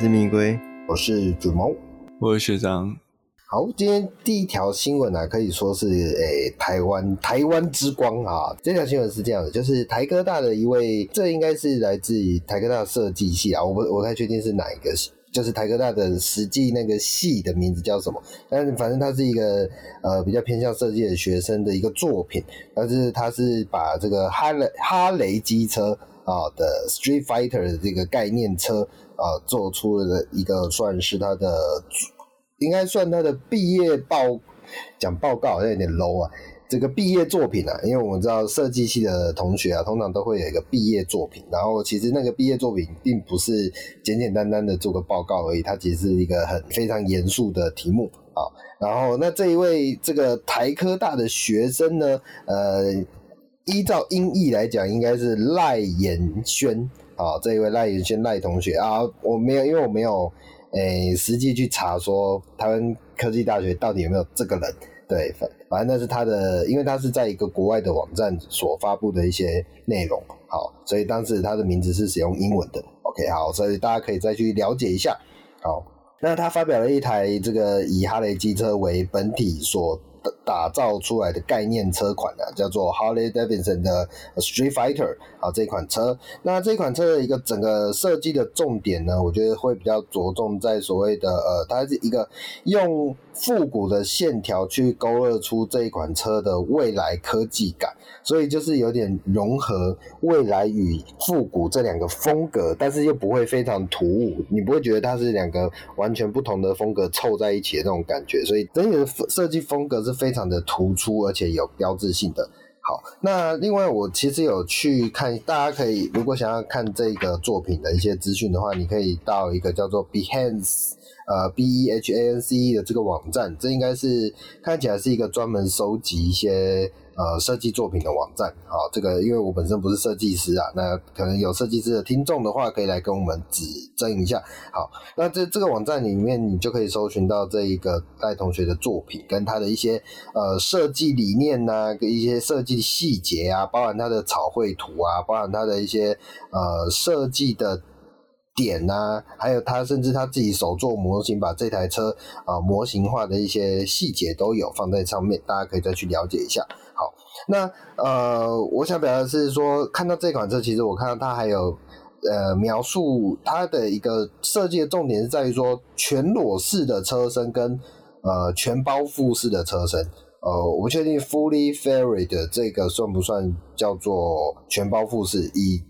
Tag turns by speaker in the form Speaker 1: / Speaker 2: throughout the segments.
Speaker 1: 是蜜龟，
Speaker 2: 我是主谋，
Speaker 3: 我是学长。
Speaker 2: 好，今天第一条新闻呢、啊，可以说是诶、欸，台湾台湾之光啊。这条新闻是这样的，就是台科大的一位，这应该是来自于台科大设计系啊，我不我不太确定是哪一个系，就是台科大的实际那个系的名字叫什么，但是反正它是一个呃比较偏向设计的学生的一个作品，但是他是把这个哈雷哈雷机车啊的 Street Fighter 的这个概念车啊做出了一个算是他的。应该算他的毕业报讲报告好像有点 low 啊，这个毕业作品啊，因为我们知道设计系的同学啊，通常都会有一个毕业作品，然后其实那个毕业作品并不是简简单单的做个报告而已，它其实是一个很非常严肃的题目啊。然后那这一位这个台科大的学生呢，呃，依照音译来讲，应该是赖延轩啊，这一位赖延轩赖同学啊，我没有，因为我没有。诶、实际去查说台湾科技大学到底有没有这个人？对，反反正那是他的，因为他是在一个国外的网站所发布的一些内容，好，所以当时他的名字是使用英文的。OK，好，所以大家可以再去了解一下。好，那他发表了一台这个以哈雷机车为本体所。打造出来的概念车款呢、啊，叫做 Harley Davidson 的 Street Fighter 啊，这款车。那这款车的一个整个设计的重点呢，我觉得会比较着重在所谓的呃，它是一个用复古的线条去勾勒出这一款车的未来科技感，所以就是有点融合未来与复古这两个风格，但是又不会非常突兀，你不会觉得它是两个完全不同的风格凑在一起的那种感觉，所以整体的设计风格是非常的突出，而且有标志性的。好，那另外我其实有去看，大家可以如果想要看这个作品的一些资讯的话，你可以到一个叫做 Behance。呃，B E H A N C E 的这个网站，这应该是看起来是一个专门收集一些呃设计作品的网站。好，这个因为我本身不是设计师啊，那可能有设计师的听众的话，可以来跟我们指正一下。好，那这这个网站里面，你就可以搜寻到这一个赖同学的作品，跟他的一些呃设计理念呐、跟一些设计细节啊，包含他的草绘图啊，包含他的一些呃设计的。点呐、还有他甚至他自己手做模型，把这台车啊、模型化的一些细节都有放在上面，大家可以再去了解一下。那呃，我想表达的是说，看到这款车，其实我看到它还有呃描述它的一个设计的重点是在于说全裸式的车身跟呃全包覆式的车身。呃，我不确定 fully faired 的这个算不算叫做全包覆式以。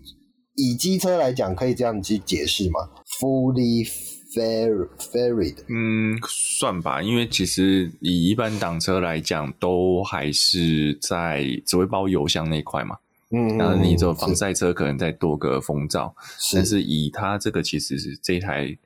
Speaker 2: 以机车来讲，可以这样去解释吗？Fully faired，
Speaker 3: 嗯，算吧，因为其实以一般挡车来讲，都还是在只会包油箱那块嘛。嗯，然后你这防晒车可能再多个风罩，是但是以它这个其实是这台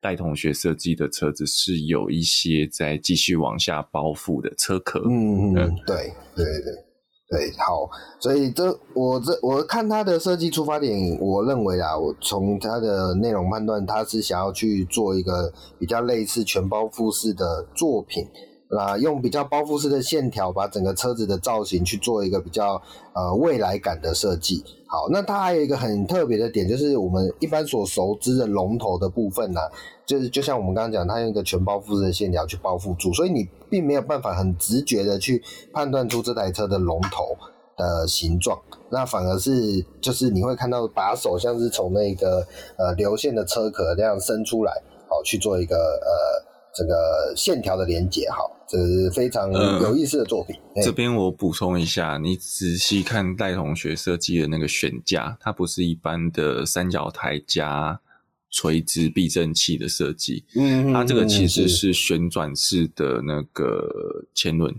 Speaker 3: 戴同学设计的车子是有一些在继续往下包覆的车壳。
Speaker 2: 嗯嗯，对对对。对，好，所以这我这我看他的设计出发点，我认为啊，我从他的内容判断，他是想要去做一个比较类似全包复式的作品，那，用比较包覆式的线条，把整个车子的造型去做一个比较呃未来感的设计。好，那它还有一个很特别的点，就是我们一般所熟知的龙头的部分呢、就是就像我们刚刚讲，它用一个全包覆式的线条去包覆住，所以你并没有办法很直觉的去判断出这台车的龙头的形状，那反而是就是你会看到把手像是从那个呃流线的车壳那样伸出来，好去做一个呃。这个线条的连接，哈，这是非常有意思的作品。
Speaker 3: 呃、这边我补充一下，你仔细看戴同学设计的那个悬架，它不是一般的三角台加垂直避震器的设计，嗯，它这个其实是旋转式的那个前轮。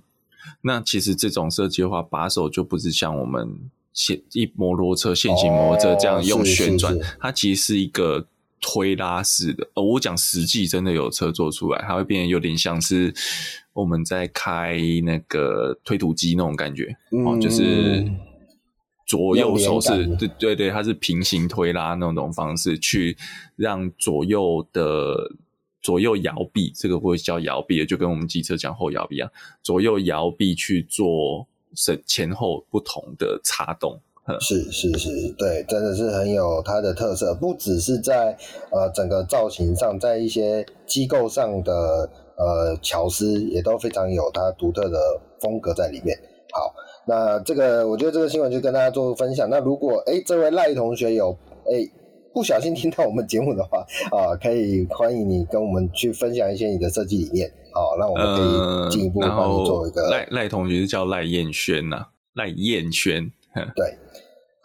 Speaker 3: 那其实这种设计的话，把手就不是像我们现一摩托车、现行摩托车这样用旋转，它其实是一个。推拉式的，哦，我讲实际真的有车做出来，它会变得有点像是我们在开那个推土机那种感觉，嗯、哦，就是左右手是，对对对，它是平行推拉那种方式，去让左右的左右摇臂，这个会叫摇臂，就跟我们机车讲后摇臂一样，左右摇臂去做前前后不同的插动。
Speaker 2: 是是是，对，真的是很有它的特色，不只是在呃整个造型上，在一些机构上的呃巧思也都非常有它独特的风格在里面。好，那这个我觉得这个新闻就跟大家做分享。那如果哎这位赖同学有哎不小心听到我们节目的话啊，可以欢迎你跟我们去分享一些你的设计理念，好，让我们可以进一步帮你做一个。赖
Speaker 3: 赖、呃、同学是叫赖燕轩呐，赖燕轩，
Speaker 2: 对。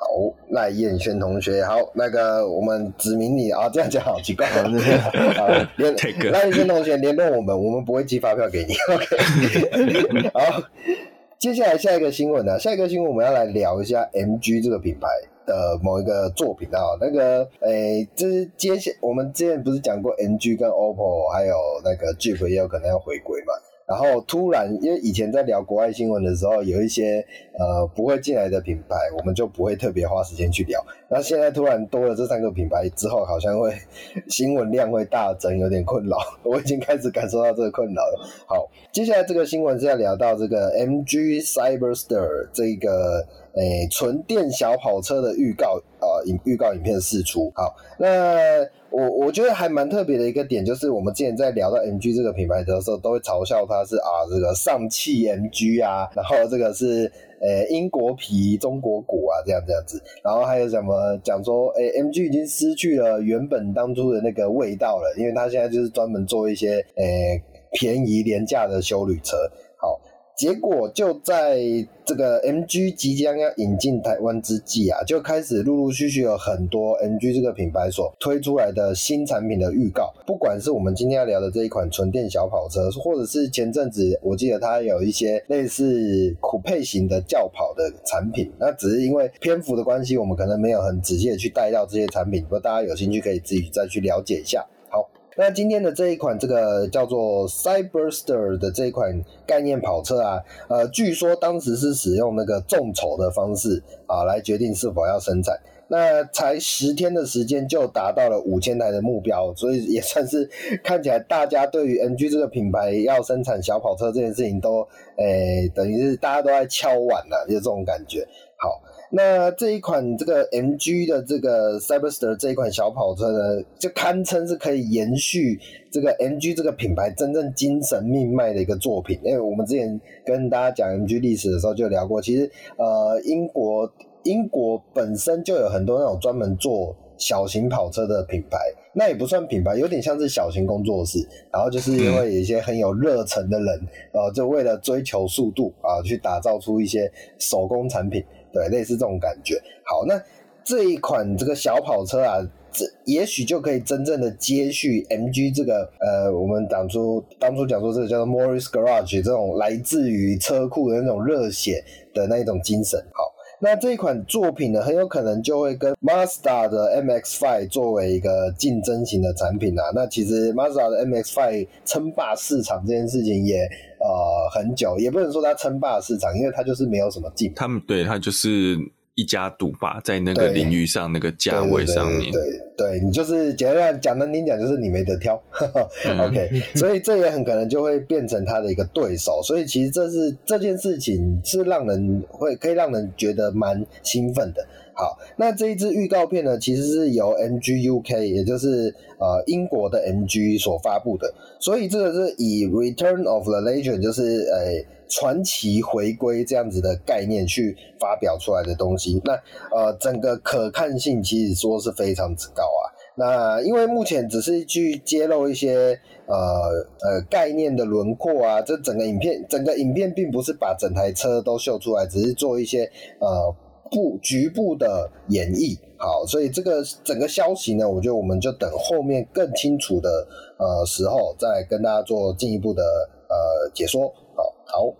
Speaker 2: 好，赖燕轩同学，好，那个我们指名你啊，这样讲好奇怪啊。联赖燕轩同学联络我们，我们不会寄发票给你。OK，好，接下来下一个新闻呢？下一个新闻我们要来聊一下 MG 这个品牌的某一个作品啊。那个，诶、这，就是接下我们之前不是讲过 MG 跟 OPPO 还有那个 Jeep 也有可能要回归嘛？然后突然，因为以前在聊国外新闻的时候，有一些呃不会进来的品牌，我们就不会特别花时间去聊。那现在突然多了这三个品牌之后，好像会新闻量会大增，有点困扰。我已经开始感受到这个困扰了。好，接下来这个新闻是要聊到这个 MG Cyberster 这个诶纯电小跑车的预告啊，影、预告影片释出。好，那。我我觉得还蛮特别的一个点，就是我们之前在聊到 MG 这个品牌的时候，都会嘲笑它是啊这个上汽 MG 啊，然后这个是呃英国皮中国骨啊这样这样子，然后还有什么讲说，诶 MG 已经失去了原本当初的那个味道了，因为它现在就是专门做一些诶便宜廉价的休旅车。结果就在这个 MG 即将要引进台湾之际啊，就开始陆陆续续有很多 MG 这个品牌所推出来的新产品的预告。不管是我们今天要聊的这一款纯电小跑车，或者是前阵子我记得它有一些类似酷配型的轿跑的产品，那只是因为篇幅的关系，我们可能没有很仔细的去带到这些产品。不过大家有兴趣可以自己再去了解一下。那今天的这一款这个叫做 Cyberster 的这一款概念跑车啊，呃，据说当时是使用那个众筹的方式啊来决定是否要生产。那才十天的时间就达到了五千台的目标，所以也算是 看起来大家对于 MG 这个品牌要生产小跑车这件事情都，诶、等于是大家都在敲碗了，就这种感觉。好。那这一款这个 MG 的这个 Cyberster 这一款小跑车呢，就堪称是可以延续这个 MG 这个品牌真正精神命脉的一个作品。因为我们之前跟大家讲 MG 历史的时候就聊过，其实呃英国英国本身就有很多那种专门做小型跑车的品牌，那也不算品牌，有点像是小型工作室。然后就是因为有一些很有热忱的人，呃，就为了追求速度啊，去打造出一些手工产品。对，类似这种感觉。好，那这一款这个小跑车啊，这也许就可以真正的接续 MG 这个呃，我们当初当初讲说这个叫做 Morris Garage 这种来自于车库的那种热血的那一种精神。好，那这一款作品呢，很有可能就会跟 Mazda 的 MX-5 作为一个竞争型的产品啊。那其实 Mazda 的 MX-5 称霸市场这件事情也。呃，很久也不能说它称霸市场，因为它就是没有什么竞。他们
Speaker 3: 对它就是一家独霸，在那个领域上那个价位上面。
Speaker 2: 对对，对，你就是简单讲难听讲，就是你没得挑。OK，所以这也很可能就会变成他的一个对手。所以其实这是这件事情是让人会可以让人觉得蛮兴奋的。好，那这一支预告片呢，其实是由 MG UK，也就是呃英国的 MG 所发布的，所以这个是以 Return of the Legend，就是呃传奇回归这样子的概念去发表出来的东西。那呃整个可看性其实说是非常之高啊。那因为目前只是去揭露一些呃呃概念的轮廓啊，这整个影片整个影片并不是把整台车都秀出来，只是做一些呃。部局部的演绎，好，所以这个整个消息呢，我觉得我们就等后面更清楚的呃时候再跟大家做进一步的呃解说。好，好，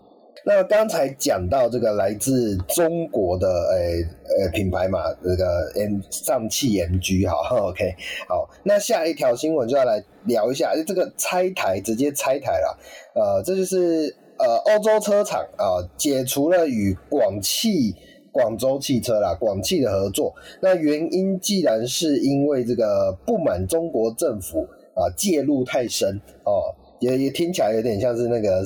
Speaker 2: 那刚才讲到这个来自中国的诶诶、品牌嘛，这个 M 上汽 MG，哈，OK，好，那下一条新闻就要来聊一下，这个拆台直接拆台了，呃，这就是呃欧洲车厂啊、解除了与广汽。广州汽车啦，广汽的合作，那原因既然是因为这个不满中国政府啊介入太深哦，也也听起来有点像是那个，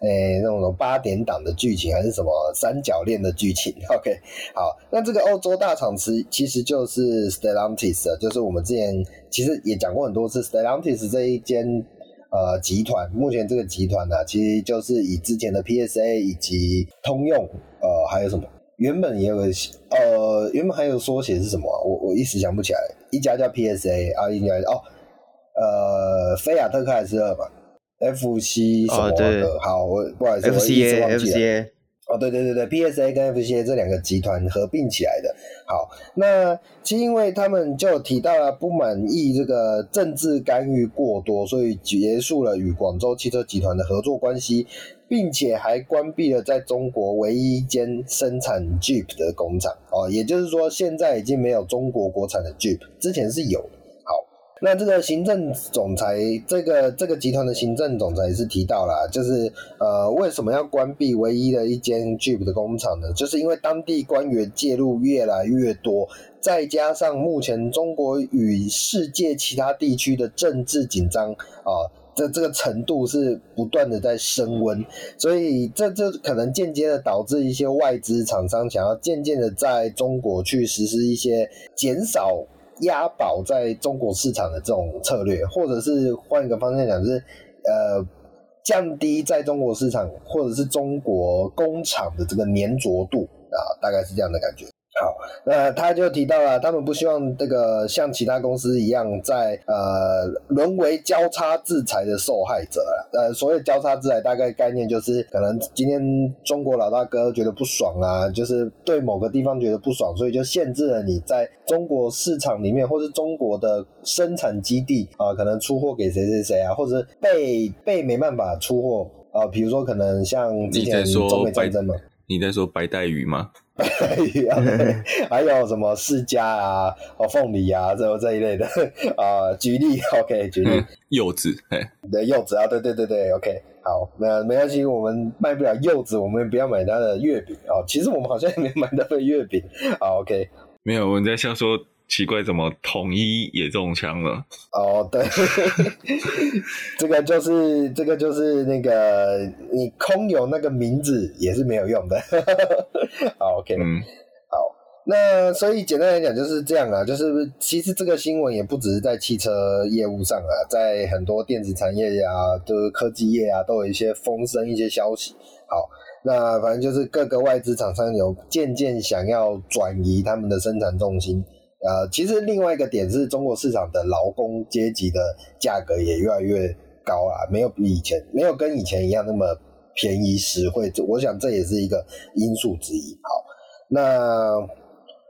Speaker 2: 诶、欸，那种八点档的剧情，还是什么三角恋的剧情？OK，好，那这个欧洲大厂其其实就是 Stellantis，就是我们之前其实也讲过很多次，Stellantis 这一间呃集团，目前这个集团呢、啊，其实就是以之前的 PSA 以及通用，呃，还有什么，原本也有个，呃，原本还有缩写是什么、啊？我我一时想不起来，一家叫 PSA，啊，一家哦，呃，菲亚特克莱斯勒吧。F C 什么的，哦、好，我不好意思，我一直忘记了。哦，对对对对，P S A 跟 F C A 这两个集团合并起来的。好，那其实因为他们就提到了不满意这个政治干预过多，所以结束了与广州汽车集团的合作关系，并且还关闭了在中国唯一一间生产 Jeep 的工厂。哦，也就是说，现在已经没有中国国产的 Jeep，之前是有。好那这个行政总裁，这个这个集团的行政总裁也是提到了，就是呃，为什么要关闭唯一的一间 Jeep 的工厂呢？就是因为当地官员介入越来越多，再加上目前中国与世界其他地区的政治紧张啊，这这个程度是不断的在升温，所以这这可能间接的导致一些外资厂商想要渐渐的在中国去实施一些减少。押宝在中国市场的这种策略，或者是换一个方向讲，就是呃降低在中国市场或者是中国工厂的这个粘着度啊，大概是这样的感觉。好，那他就提到了，他们不希望这个像其他公司一样在，在呃沦为交叉制裁的受害者。呃，所谓交叉制裁，大概概念就是，可能今天中国老大哥觉得不爽啊，就是对某个地方觉得不爽，所以就限制了你在中国市场里面，或是中国的生产基地啊、呃，可能出货给谁谁谁啊，或者被被没办法出货啊、呃，比如说可能像之前中美战争嘛。
Speaker 3: 你在说白带鱼吗？
Speaker 2: 白带鱼啊，还有什么释迦啊、哦凤梨啊，这这一类的 啊、呃。举例，OK，举例，
Speaker 3: 柚子，哎，
Speaker 2: 的，柚子啊，对对对对，OK，好，那没关系，我们卖不了柚子，我们不要买它的月饼啊、哦。其实我们好像也没买到的月饼，好，OK，
Speaker 3: 没有，我们在笑说。奇怪，怎么统一也中枪了？
Speaker 2: 哦，对，这个就是这个就是那个你空有那个名字也是没有用的。好，OK，嗯，好，那所以简单来讲就是这样啊，就是其实这个新闻也不只是在汽车业务上啊，在很多电子产业呀、啊，就是科技业啊，都有一些风声、一些消息。好，那反正就是各个外资厂商有渐渐想要转移他们的生产重心。呃，其实另外一个点是中国市场的劳工阶级的价格也越来越高了，没有比以前，没有跟以前一样那么便宜实惠。我想这也是一个因素之一。好，那。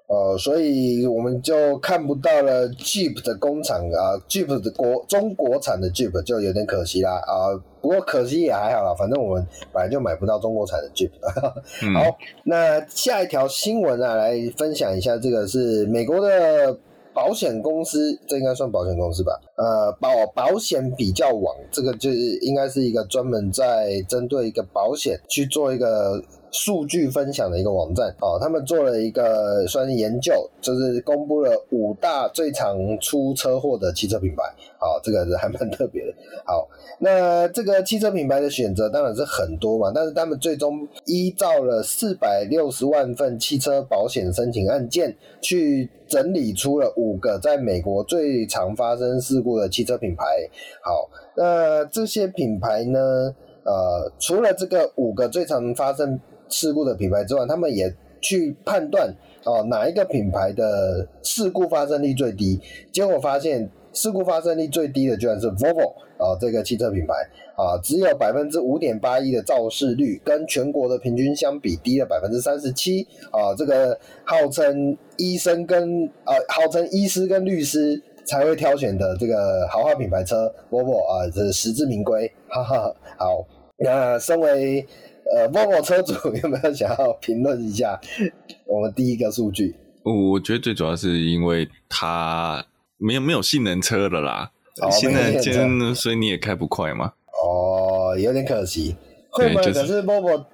Speaker 2: 呃，所以我们就看不到了 Jeep 的工厂啊，Jeep 的国中国产的 Jeep 就有点可惜啦啊。不过可惜也还好啦，反正我们本来就买不到中国产的 Jeep。嗯、好，那下一条新闻啊，来分享一下，这个是美国的保险公司，这应该算保险公司吧？呃，保保险比较网，这个就是应该是一个专门在针对一个保险去做一个。数据分享的一个网站哦，他们做了一个算是研究，就是公布了五大最常出车祸的汽车品牌，好，这个是还蛮特别的。好，那这个汽车品牌的选择当然是很多嘛，但是他们最终依照了四百六十万份汽车保险申请案件，去整理出了五个在美国最常发生事故的汽车品牌。好，那这些品牌呢，呃，除了这个五个最常发生事故的品牌之外，他们也去判断哦，哪一个品牌的事故发生率最低？结果发现事故发生率最低的居然是 Volvo 啊、哦，这个汽车品牌啊，只有百分之五点八一的肇事率，跟全国的平均相比低了百分之三十七啊。这个号称医生跟呃，号称医师跟律师才会挑选的这个豪华品牌车 Volvo 啊，这是实至名归。哈哈，好，那身为。呃，Volvo 车主 有没有想要评论一下我们第一个数据？
Speaker 3: 我觉得最主要是因为它没有没有性能车的啦，哦、现在现在所以你也开不快嘛。
Speaker 2: 哦，有点可惜。会吗？就是、可是 Volvo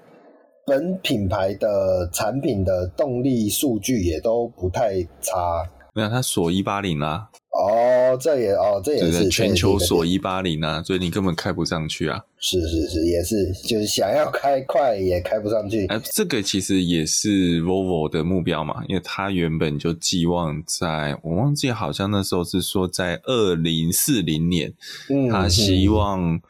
Speaker 2: 本品牌的产品的动力数据也都不太差。
Speaker 3: 没有，它锁一八零啦。
Speaker 2: 哦，这也哦，这也是
Speaker 3: 全球锁一八零啊，所以你根本开不上去啊。
Speaker 2: 是是是，也是，就是想要开快也开不上去。
Speaker 3: 哎、呃，这个其实也是 Volvo 的目标嘛，因为他原本就寄望在，我忘记好像那时候是说在二零四零年，嗯，他希望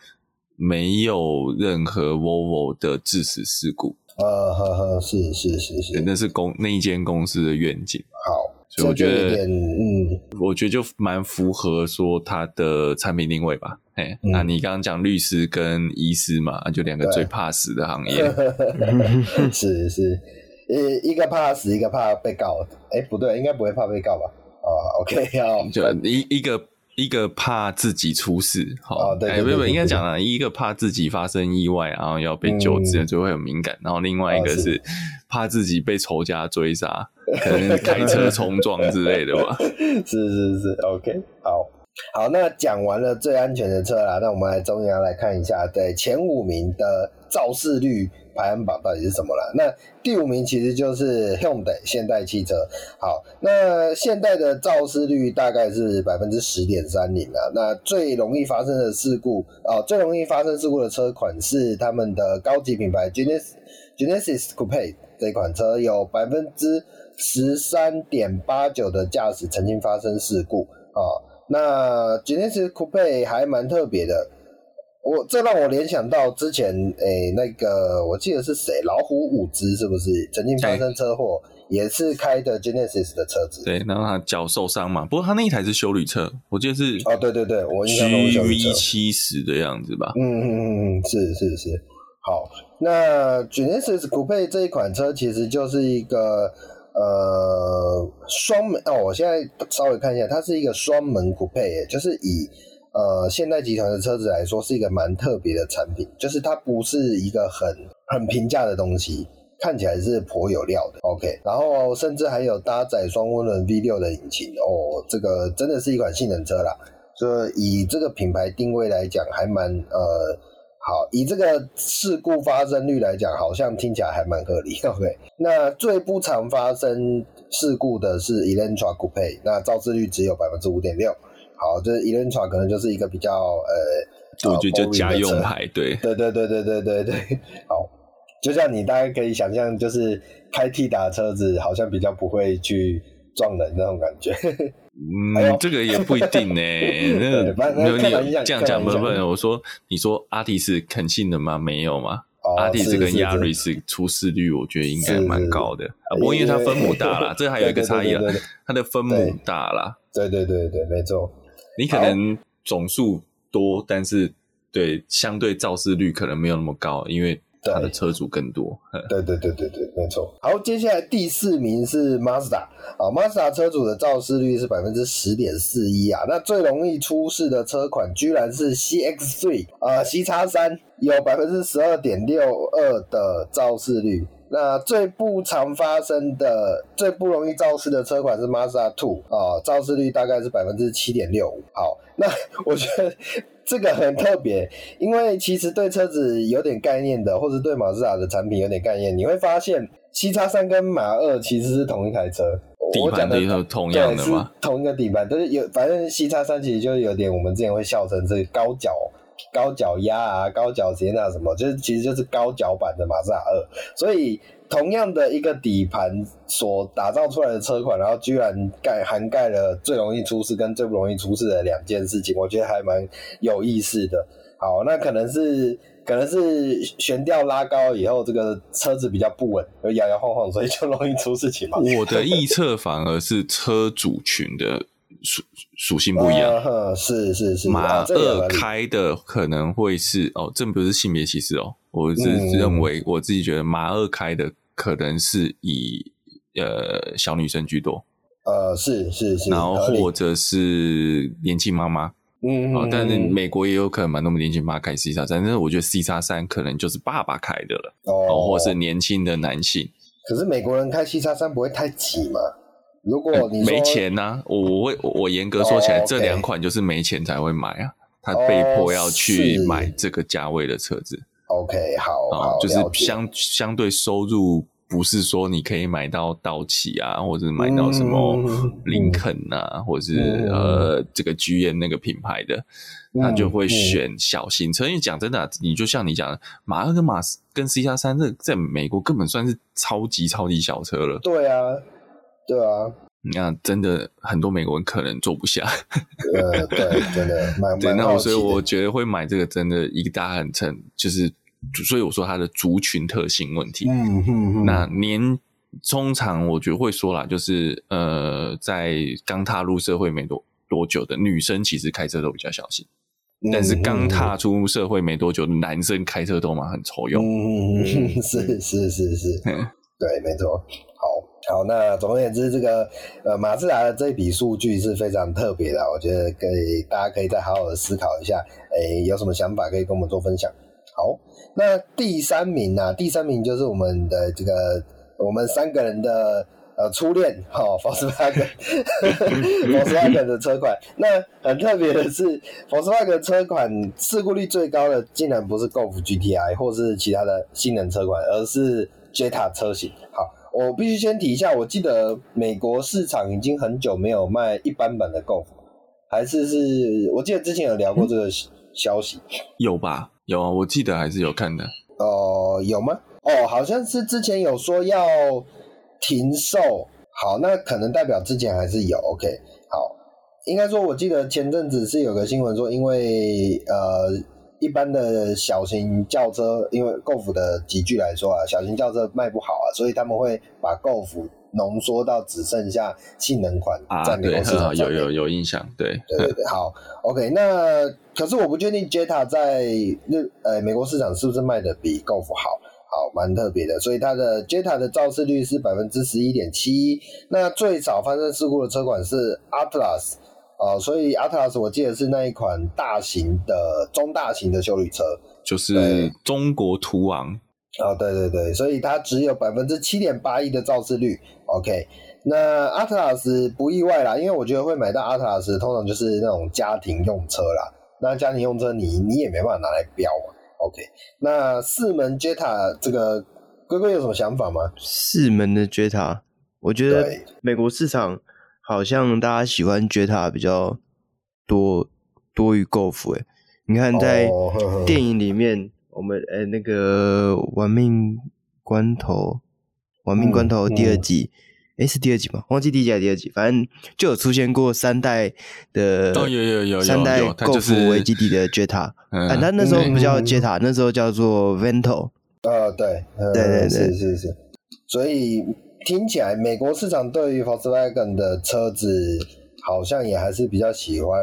Speaker 3: 没有任何 Volvo 的致死事故。
Speaker 2: 呃呵呵，是是是是，
Speaker 3: 那是公那一间公司的愿景。
Speaker 2: 好。
Speaker 3: 所以我觉得，嗯，我觉得就蛮符合说它的产品定位吧。哎、嗯，那你刚刚讲律师跟医师嘛，就两个最怕死的行业。
Speaker 2: 是是，一一个怕死，一个怕被告。哎、欸，不对，应该不会怕被告吧？啊，OK，好，
Speaker 3: 就一一个。一个怕自己出事，好、
Speaker 2: 哦，
Speaker 3: 对，应该讲了，一个怕自己发生意外，然后要被救治，就会很敏感、嗯。然后另外一个是怕自己被仇家追杀、哦，可能开车冲撞之类的吧。
Speaker 2: 是是是，OK，好，好，那讲完了最安全的车啦，那我们来终于要来看一下，对前五名的肇事率。排行榜到底是什么了？那第五名其实就是 Hyundai 现代汽车。好，那现代的肇事率大概是百分之十点三零啊。那最容易发生的事故哦，最容易发生事故的车款是他们的高级品牌 Genesis Genesis Coupe 这款车，有百分之十三点八九的驾驶曾经发生事故啊、哦。那 Genesis Coupe 还蛮特别的。我这让我联想到之前，诶、欸，那个我记得是谁，老虎伍兹是不是曾经发生车祸，也是开的 Genesis 的车子？
Speaker 3: 对，然后他脚受伤嘛。不过他那一台是修旅车，我记得是
Speaker 2: 哦，对对对，我印象中是休旅车
Speaker 3: GV 七十的样子吧？
Speaker 2: 嗯嗯嗯嗯，是是是。好，那 Genesis Coupe 这一款车其实就是一个呃双门哦，我现在稍微看一下，它是一个双门 Coupe，就是以。呃，现代集团的车子来说是一个蛮特别的产品，就是它不是一个很很平价的东西，看起来是颇有料的。OK，然后甚至还有搭载双涡轮 V6 的引擎哦，这个真的是一款性能车啦。所以以这个品牌定位来讲，还蛮呃好。以这个事故发生率来讲，好像听起来还蛮合理。OK，那最不常发生事故的是 Elantra Coupe，那肇事率只有百分之五点六。好，这 Elantra 可能就是一个比较呃，
Speaker 3: 我觉得就家用牌，对，
Speaker 2: 对对对对对对对。好，就像你大概可以想象，就是开 T 打车子，好像比较不会去撞人那种感觉。
Speaker 3: 嗯，哎、这个也不一定呢。那个没有你这样讲不不，我说你说阿蒂是肯信的吗？没有吗？哦、阿蒂斯跟亚瑞斯出事率，我觉得应该蛮高的。啊，不过因为它分母大啦，这还有一个差异啦，它的分母大啦。
Speaker 2: 对对对对，没错。
Speaker 3: 你可能总数多，但是对相对肇事率可能没有那么高，因为它的车主更多。
Speaker 2: 对对对对对，没错。好，接下来第四名是 Mazda 啊，Mazda 车主的肇事率是百分之十点四一啊。那最容易出事的车款居然是 CX-3 啊，CX 三有百分之十二点六二的肇事率。那最不常发生的、最不容易肇事的车款是 Mazda 2啊，肇事率大概是百分之七点六五。好，那 我觉得这个很特别，因为其实对车子有点概念的，或者对马自达的产品有点概念，你会发现 C 叉三跟马二其实是同一台车，
Speaker 3: 底盘的是同样的吗？
Speaker 2: 同一个底盘，但是有，反正 C 叉三其实就有点我们之前会笑成这个高脚。高脚压啊，高脚鞋那什么，就是其实就是高脚版的马自达二，所以同样的一个底盘所打造出来的车款，然后居然盖涵盖了最容易出事跟最不容易出事的两件事情，我觉得还蛮有意思的。好，那可能是可能是悬吊拉高以后，这个车子比较不稳，而摇摇晃晃，所以就容易出事情嘛。
Speaker 3: 我的预测反而是车主群的。属属性不一样，
Speaker 2: 啊、是是是，
Speaker 3: 马二开的可能会是哦，这不是性别歧视哦，我是认为、嗯、我自己觉得马二开的可能是以呃小女生居多，
Speaker 2: 呃是是是，
Speaker 3: 然后或者是年轻妈妈，嗯，哦，但是美国也有可能蛮多年轻妈开 C 叉三，但是我觉得 C 叉三可能就是爸爸开的了，哦，或者是年轻的男性，
Speaker 2: 可是美国人开 C 叉三不会太挤吗？如果你
Speaker 3: 没钱呢、啊？我会我严格说起来，这两款就是没钱才会买啊，他被迫要去买这个价位的车子。
Speaker 2: OK，好，好，
Speaker 3: 就是相相对收入不是说你可以买到道奇啊，或者买到什么林肯啊，嗯、或者是、嗯、呃这个 GM 那个品牌的，他就会选小型车。因为讲真的、啊，你就像你讲的，马二跟马跟 C 加三，这在美国根本算是超级超级小车了。
Speaker 2: 对啊，对啊。
Speaker 3: 你看，真的很多美国人可能坐不下。
Speaker 2: 呃，对，真的蛮
Speaker 3: 对。那我所以我觉得会买这个，真的一个大很成，就是所以我说它的族群特性问题。嗯嗯嗯。那年通常我觉得会说啦，就是呃，在刚踏入社会没多多久的女生，其实开车都比较小心。但是刚踏出社会没多久的男生开车都嘛很抽用。
Speaker 2: 嗯嗯嗯，是是是是，对，没错。好，那总而言之，这个呃，马自达的这笔数据是非常特别的，我觉得可以，大家可以再好好的思考一下，诶，有什么想法可以跟我们做分享。好，那第三名呢、啊？第三名就是我们的这个我们三个人的呃初恋，哈、哦，福斯瓦根，福斯瓦根的车款。那很特别的是，福斯瓦根车款事故率最高的，竟然不是 Golf GTI 或是其他的性能车款，而是 Jetta 车型。好。我必须先提一下，我记得美国市场已经很久没有卖一般版的 Golf，还是是我记得之前有聊过这个消息，
Speaker 3: 嗯、有吧？有啊，我记得还是有看的。
Speaker 2: 哦、呃，有吗？哦，好像是之前有说要停售。好，那可能代表之前还是有。OK，好，应该说，我记得前阵子是有个新闻说，因为呃。一般的小型轿车，因为 Golf 的集聚来说啊，小型轿车卖不好啊，所以他们会把 Golf 浓缩到只剩下性能款在美国市场。
Speaker 3: 有有有印象，对
Speaker 2: 对对对。好，OK，那可是我不确定 Jetta 在日呃美国市场是不是卖的比 Golf 好，好蛮特别的。所以它的 Jetta 的肇事率是百分之十一点七，那最早发生事故的车款是 Atlas。哦，所以 Atlas 我记得是那一款大型的中大型的修理车，
Speaker 3: 就是中国途昂。
Speaker 2: 哦，对对对，所以它只有百分之七点八一的肇事率。OK，那 Atlas 不意外啦，因为我觉得会买到 Atlas 通常就是那种家庭用车啦。那家庭用车你你也没办法拿来飙嘛。OK，那四门 Jetta 这个龟龟有什么想法吗？
Speaker 1: 四门的 Jetta，我觉得美国市场。好像大家喜欢 Jetta 比较多多于 Golf 哎，你看在电影里面，我们诶、欸、那个玩命关头，玩命关头第二集，诶、嗯。嗯欸、是第二集吗？忘记第一集还是第二集，反正就有出现过三代的
Speaker 3: 哦，有有有有
Speaker 1: 三代 Golf 为基地的 Jetta，嗯，它那时候不叫 Jetta，那时候叫做 Vento，
Speaker 2: 啊，对，对对对，是是是，所以。听起来，美国市场对于 Volkswagen 的车子好像也还是比较喜欢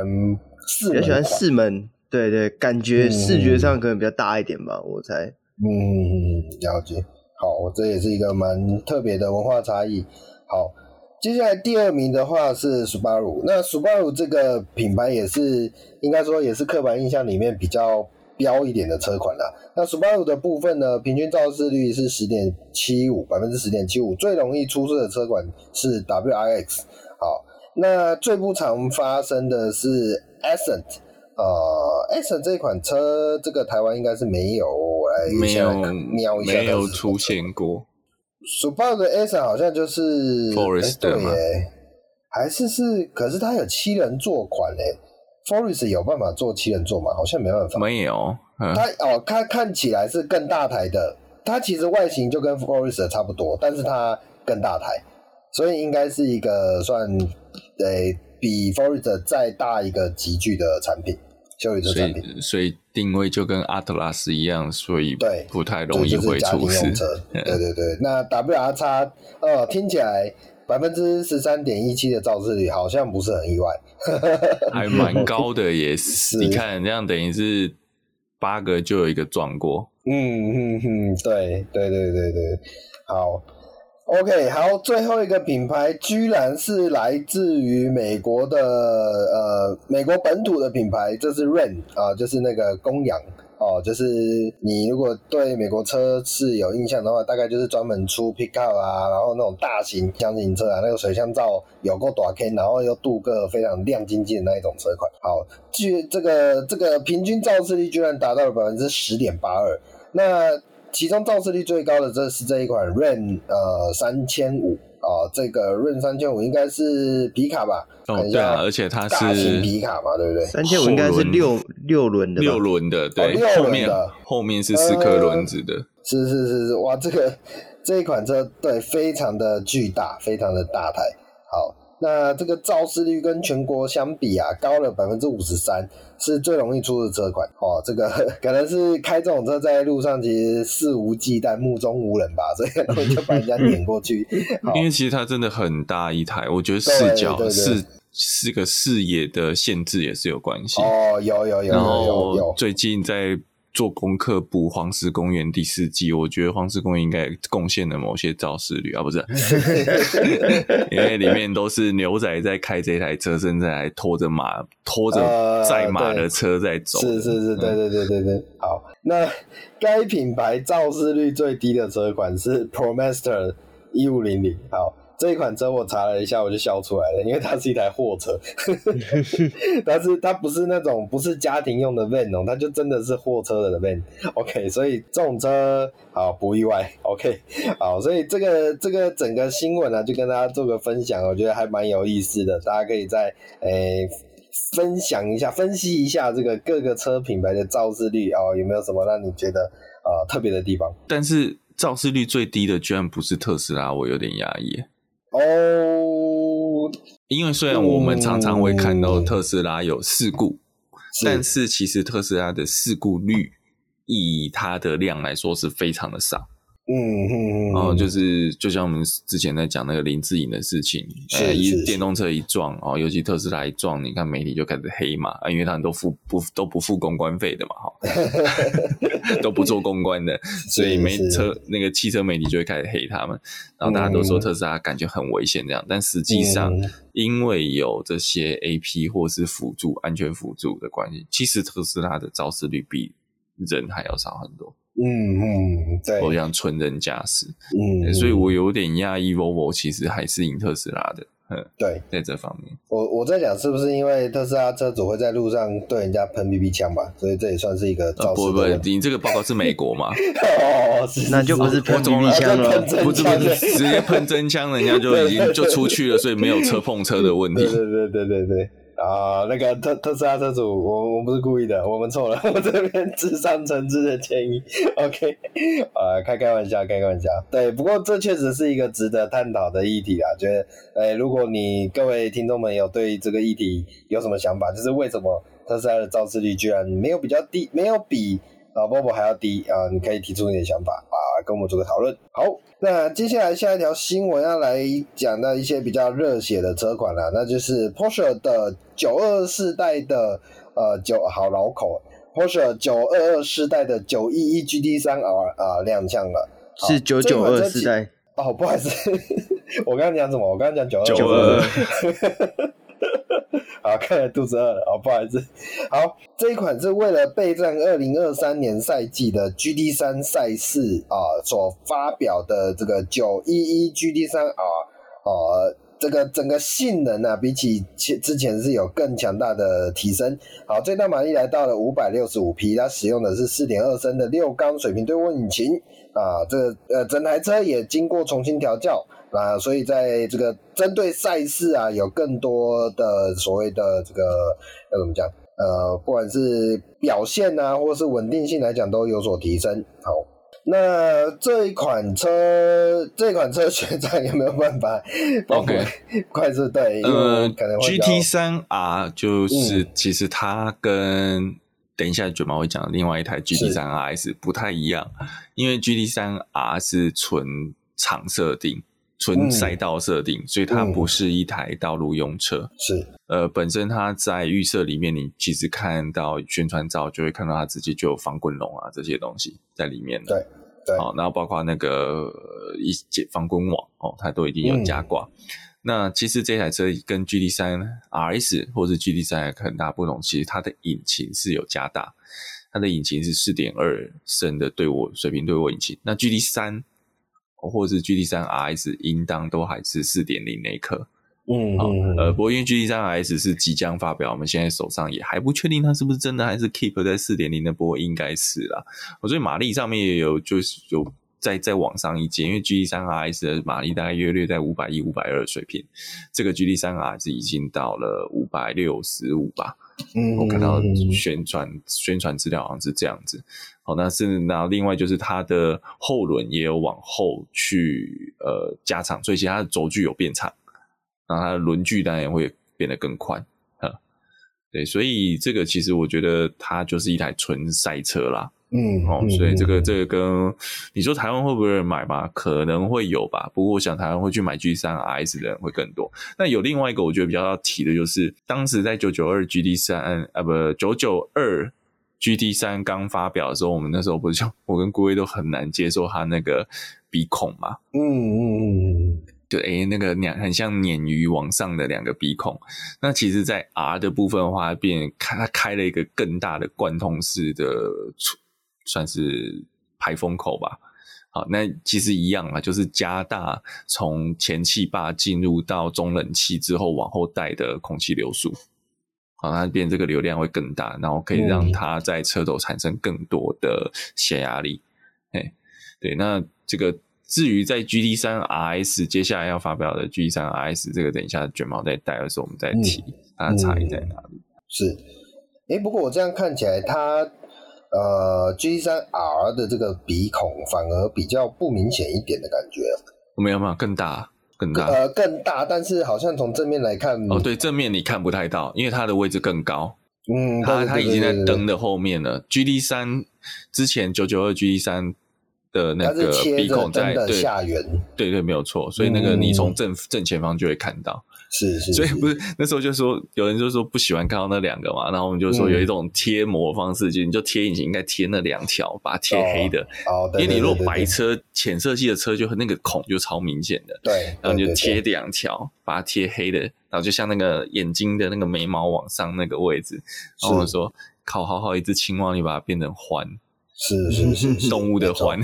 Speaker 2: 四门，
Speaker 1: 比较喜欢四门，对对，感觉视觉上可能比较大一点吧，嗯、我猜。
Speaker 2: 嗯，了解。好，这也是一个蛮特别的文化差异。好，接下来第二名的话是 Subaru，那 Subaru 这个品牌也是应该说也是刻板印象里面比较。标一点的车款啦，那 Subaru 的部分呢，平均肇事率是十点七五，百分之十点七五，最容易出事的车款是 WRX。好，那最不常发生的是 Accent，呃，Accent 这款车，这个台湾应该是没有，来
Speaker 3: 没有瞄一下，没有出现过。
Speaker 2: Subaru 的 Accent 好像就是
Speaker 3: Forester 吗？
Speaker 2: 还是是，可是它有七人座款嘞。Forest 有办法做七人座吗？好像没办法。
Speaker 3: 没有。
Speaker 2: 它哦，它看起来是更大台的。它其实外形就跟 Forest 差不多，但是它更大台，所以应该是一个算呃比 Forest 再大一个级距的产品，休旅车产品。
Speaker 3: 所以，所以定位就跟阿特拉斯一样，所以对不太容易会出事。
Speaker 2: 对对对，那 W R 叉呃，听起来。百分之十三点一七的造势率好像不是很意外，
Speaker 3: 还蛮高的也 是。是你看这样等于是八个就有一个撞过。
Speaker 2: 嗯嗯嗯，对对对对对，好，OK，好，最后一个品牌居然是来自于美国的呃美国本土的品牌，这是 Ram 啊，就是那个公羊。哦，就是你如果对美国车是有印象的话，大概就是专门出 pickup 啊，然后那种大型厢型车啊，那个水箱罩有够大 K，然后又镀个非常亮晶晶的那一种车款。好，据这个这个平均造势率居然达到了百分之十点八二。那其中造势率最高的这是这一款 Ren 呃三千五啊，这个 Ren 三千五应该是皮卡吧？
Speaker 3: 哦，对啊，而且它是
Speaker 2: 大型皮卡嘛，对不对？
Speaker 1: 三千五应该是六六轮的，
Speaker 3: 六轮的，对，
Speaker 2: 六轮的，
Speaker 3: 后面后面是四颗轮子的，
Speaker 2: 是是是是，哇，这个这一款车对，非常的巨大，非常的大台，好。那这个肇事率跟全国相比啊，高了百分之五十三，是最容易出的车款哦。这个可能是开这种车在路上其实肆无忌惮、目中无人吧，所以就把人家碾过去。
Speaker 3: 因为其实它真的很大一台，我觉得视角是是个视野的限制也是有关系
Speaker 2: 哦。有有有有有有。
Speaker 3: 最近在。做功课补《黄石公园》第四季，我觉得《黄石公园》应该贡献了某些肇事率啊，不是？因为里面都是牛仔在开这台车，正在还拖着马、拖着载马的车在走。
Speaker 2: 是是是，对对对对对。好，那该品牌肇事率最低的车款是 ProMaster 一五零零。好。这一款车我查了一下，我就笑出来了，因为它是一台货车，但是它不是那种不是家庭用的 van 哦，它就真的是货车的 van。OK，所以这种车好不意外。OK，好，所以这个这个整个新闻呢、啊，就跟大家做个分享，我觉得还蛮有意思的，大家可以再诶、欸、分享一下、分析一下这个各个车品牌的肇事率哦，有没有什么让你觉得呃特别的地方？
Speaker 3: 但是肇事率最低的居然不是特斯拉，我有点压抑。
Speaker 2: 哦，oh,
Speaker 3: 因为虽然我们常常会看到特斯拉有事故，是但是其实特斯拉的事故率以它的量来说是非常的少。嗯嗯嗯，然后就是就像我们之前在讲那个林志颖的事情，呃，一电动车一撞哦，尤其特斯拉一撞，你看媒体就开始黑嘛，啊，因为他们都付不都不付公关费的嘛，哈，都不做公关的，所以媒车那个汽车媒体就会开始黑他们，然后大家都说特斯拉感觉很危险这样，但实际上因为有这些 AP 或是辅助安全辅助的关系，其实特斯拉的肇事率比人还要少很多。嗯嗯，对，我想纯人驾驶，嗯，所以我有点讶异，Volvo 其实还是赢特斯拉的，嗯，
Speaker 2: 对，
Speaker 3: 在这方面，
Speaker 2: 我我在想是不是因为特斯拉车主会在路上对人家喷 BB 枪吧，所以这也算是一个肇事。不不，
Speaker 3: 你这个报告是美国嘛？
Speaker 2: 哦，
Speaker 1: 那就不是喷 BB 枪了，
Speaker 3: 不是不是，直接喷真枪，人家就已经就出去了，所以没有车碰车的问题。
Speaker 2: 对对对对对。啊，那个特特斯拉车主，我我不是故意的，我们错了，我这边智商诚挚的建议。OK，呃，开开玩笑，开开玩笑。对，不过这确实是一个值得探讨的议题啊。觉得，哎，如果你各位听众们有对这个议题有什么想法，就是为什么特斯拉的肇事率居然没有比较低，没有比啊 Volvo 还要低啊？你可以提出你的想法啊，跟我们做个讨论。好。那接下来下一条新闻要来讲到一些比较热血的车款了，那就是 Porsche 的九二世代的呃九好老口，Porsche 九二二世代的九一一 GT 三 R 啊亮相了，
Speaker 1: 是九九二世代
Speaker 2: 哦，不好意思，我刚刚讲什么？我刚刚讲九二。好，看来肚子饿了，好，不好意思。好，这一款是为了备战二零二三年赛季的 GT 三赛事啊所发表的这个九一一 GT 三啊啊，这个整个性能呢、啊，比起之前是有更强大的提升。好，最大马力来到了五百六十五匹，它使用的是四点二升的六缸水平对卧引擎啊，这呃整台车也经过重新调教。啊，所以在这个针对赛事啊，有更多的所谓的这个要怎么讲？呃，不管是表现啊，或是稳定性来讲，都有所提升。好，那这一款车，这款车学长 有没有办法？OK，快速对，呃，可能
Speaker 3: GT 三 R 就是、嗯、其实它跟等一下卷毛会讲另外一台 GT 三 RS 不太一样，因为 GT 三 R 是纯厂设定。纯赛道设定，嗯、所以它不是一台道路用车。
Speaker 2: 嗯、是，
Speaker 3: 呃，本身它在预设里面，你其实看到宣传照就会看到它直接就有防滚笼啊这些东西在里面
Speaker 2: 对对，
Speaker 3: 好，然后包括那个一些防滚网哦，它都已经有加挂。嗯、那其实这台车跟 GT 三 RS 或是 GT 三很大不同，其实它的引擎是有加大，它的引擎是四点二升的对卧水平对卧引擎。那 GT 三或者是 GT 三 RS 应当都还是四点零那颗，
Speaker 2: 嗯，
Speaker 3: 好，呃，不过因为 GT 三 RS 是即将发表，我们现在手上也还不确定它是不是真的还是 keep 在四点零的，不过应该是啦。所以马力上面也有就是有再再往上一阶，因为 GT 三 RS 的马力大概约略在五百一、五百二的水平，这个 GT 三 RS 已经到了五百六十五吧。嗯，我看到宣传宣传资料好像是这样子。好，那是然后另外就是它的后轮也有往后去呃加长，所以其实它的轴距有变长，然后它的轮距当然也会变得更宽。哈，对，所以这个其实我觉得它就是一台纯赛车啦。
Speaker 2: 嗯，
Speaker 3: 哦，所以这个这个跟你说台湾会不会买吧？可能会有吧。不过我想台湾会去买 G 三 RS 的人会更多。那有另外一个我觉得比较要提的就是，当时在九九二 GT 三啊，不九九二 GT 三刚发表的时候，我们那时候不是我跟郭威都很难接受它那个鼻孔嘛。
Speaker 2: 嗯嗯嗯嗯，
Speaker 3: 对，诶那个两很像鲶鱼往上的两个鼻孔。那其实，在 R 的部分的话，变开它开了一个更大的贯通式的出。算是排风口吧，好，那其实一样啊，就是加大从前气坝进入到中冷气之后往后带的空气流速，好，那变这个流量会更大，然后可以让它在车头产生更多的泄压力。哎、嗯，对，那这个至于在 GT 三 RS 接下来要发表的 GT 三 RS 这个，等一下卷毛再带的时候我们再提，它的差异在哪里？
Speaker 2: 是，哎、欸，不过我这样看起来它。呃，GT3R 的这个鼻孔反而比较不明显一点的感觉，
Speaker 3: 没有没有更大更大。
Speaker 2: 呃更大，但是好像从正面来看
Speaker 3: 哦，对正面你看不太到，因为它的位置更高，
Speaker 2: 嗯，
Speaker 3: 它它已经在灯的后面了。GT3 之前九九二 GT3 的那个鼻孔在
Speaker 2: 下缘，
Speaker 3: 对对对，没有错，所以那个你从正、嗯、正前方就会看到。
Speaker 2: 是是，
Speaker 3: 所以不是那时候就说有人就说不喜欢看到那两个嘛，然后我们就说有一种贴膜方式，嗯、就你就贴引擎应该贴那两条，把它贴黑的。
Speaker 2: 哦，
Speaker 3: 因为你如果白车浅色系的车，就那个孔就超明显的。
Speaker 2: 对，
Speaker 3: 然后你就贴两条，把它贴黑的，然后就像那个眼睛的那个眉毛往上那个位置。然后我们说，靠，好好一只青蛙，你把它变成环，
Speaker 2: 是是是，是，
Speaker 3: 动物的环，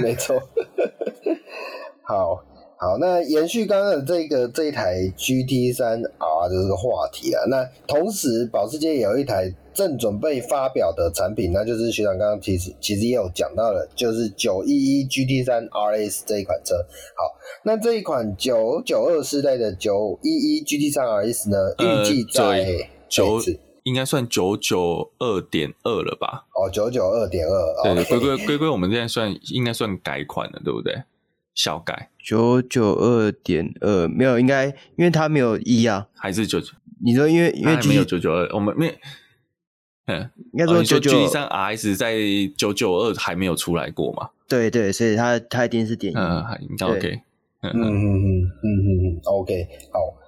Speaker 2: 没错。好。好，那延续刚刚的这个这一台 GT 三 R 的这个话题啊，那同时保时捷也有一台正准备发表的产品，那就是学长刚刚其实其实也有讲到了，就是九一一 GT 三 RS 这一款车。好，那这一款九九二世代的九一一 GT 三 RS 呢，预计在
Speaker 3: 九应该算九九二点二了吧？
Speaker 2: 哦，九九二点二，
Speaker 3: 对，龟龟龟龟，我们现在算应该算改款了，对不对？小改
Speaker 1: 九九二点二没有，应该因为它没有一啊，
Speaker 3: 还是九九？
Speaker 1: 你说因为因为
Speaker 3: 没有九九二，我们没嗯，应该说九九三 RS 在九九二还没有出来过嘛？
Speaker 1: 对对，所以它它一定是点一，
Speaker 3: 嗯，OK，
Speaker 2: 嗯嗯嗯嗯嗯嗯，OK，好。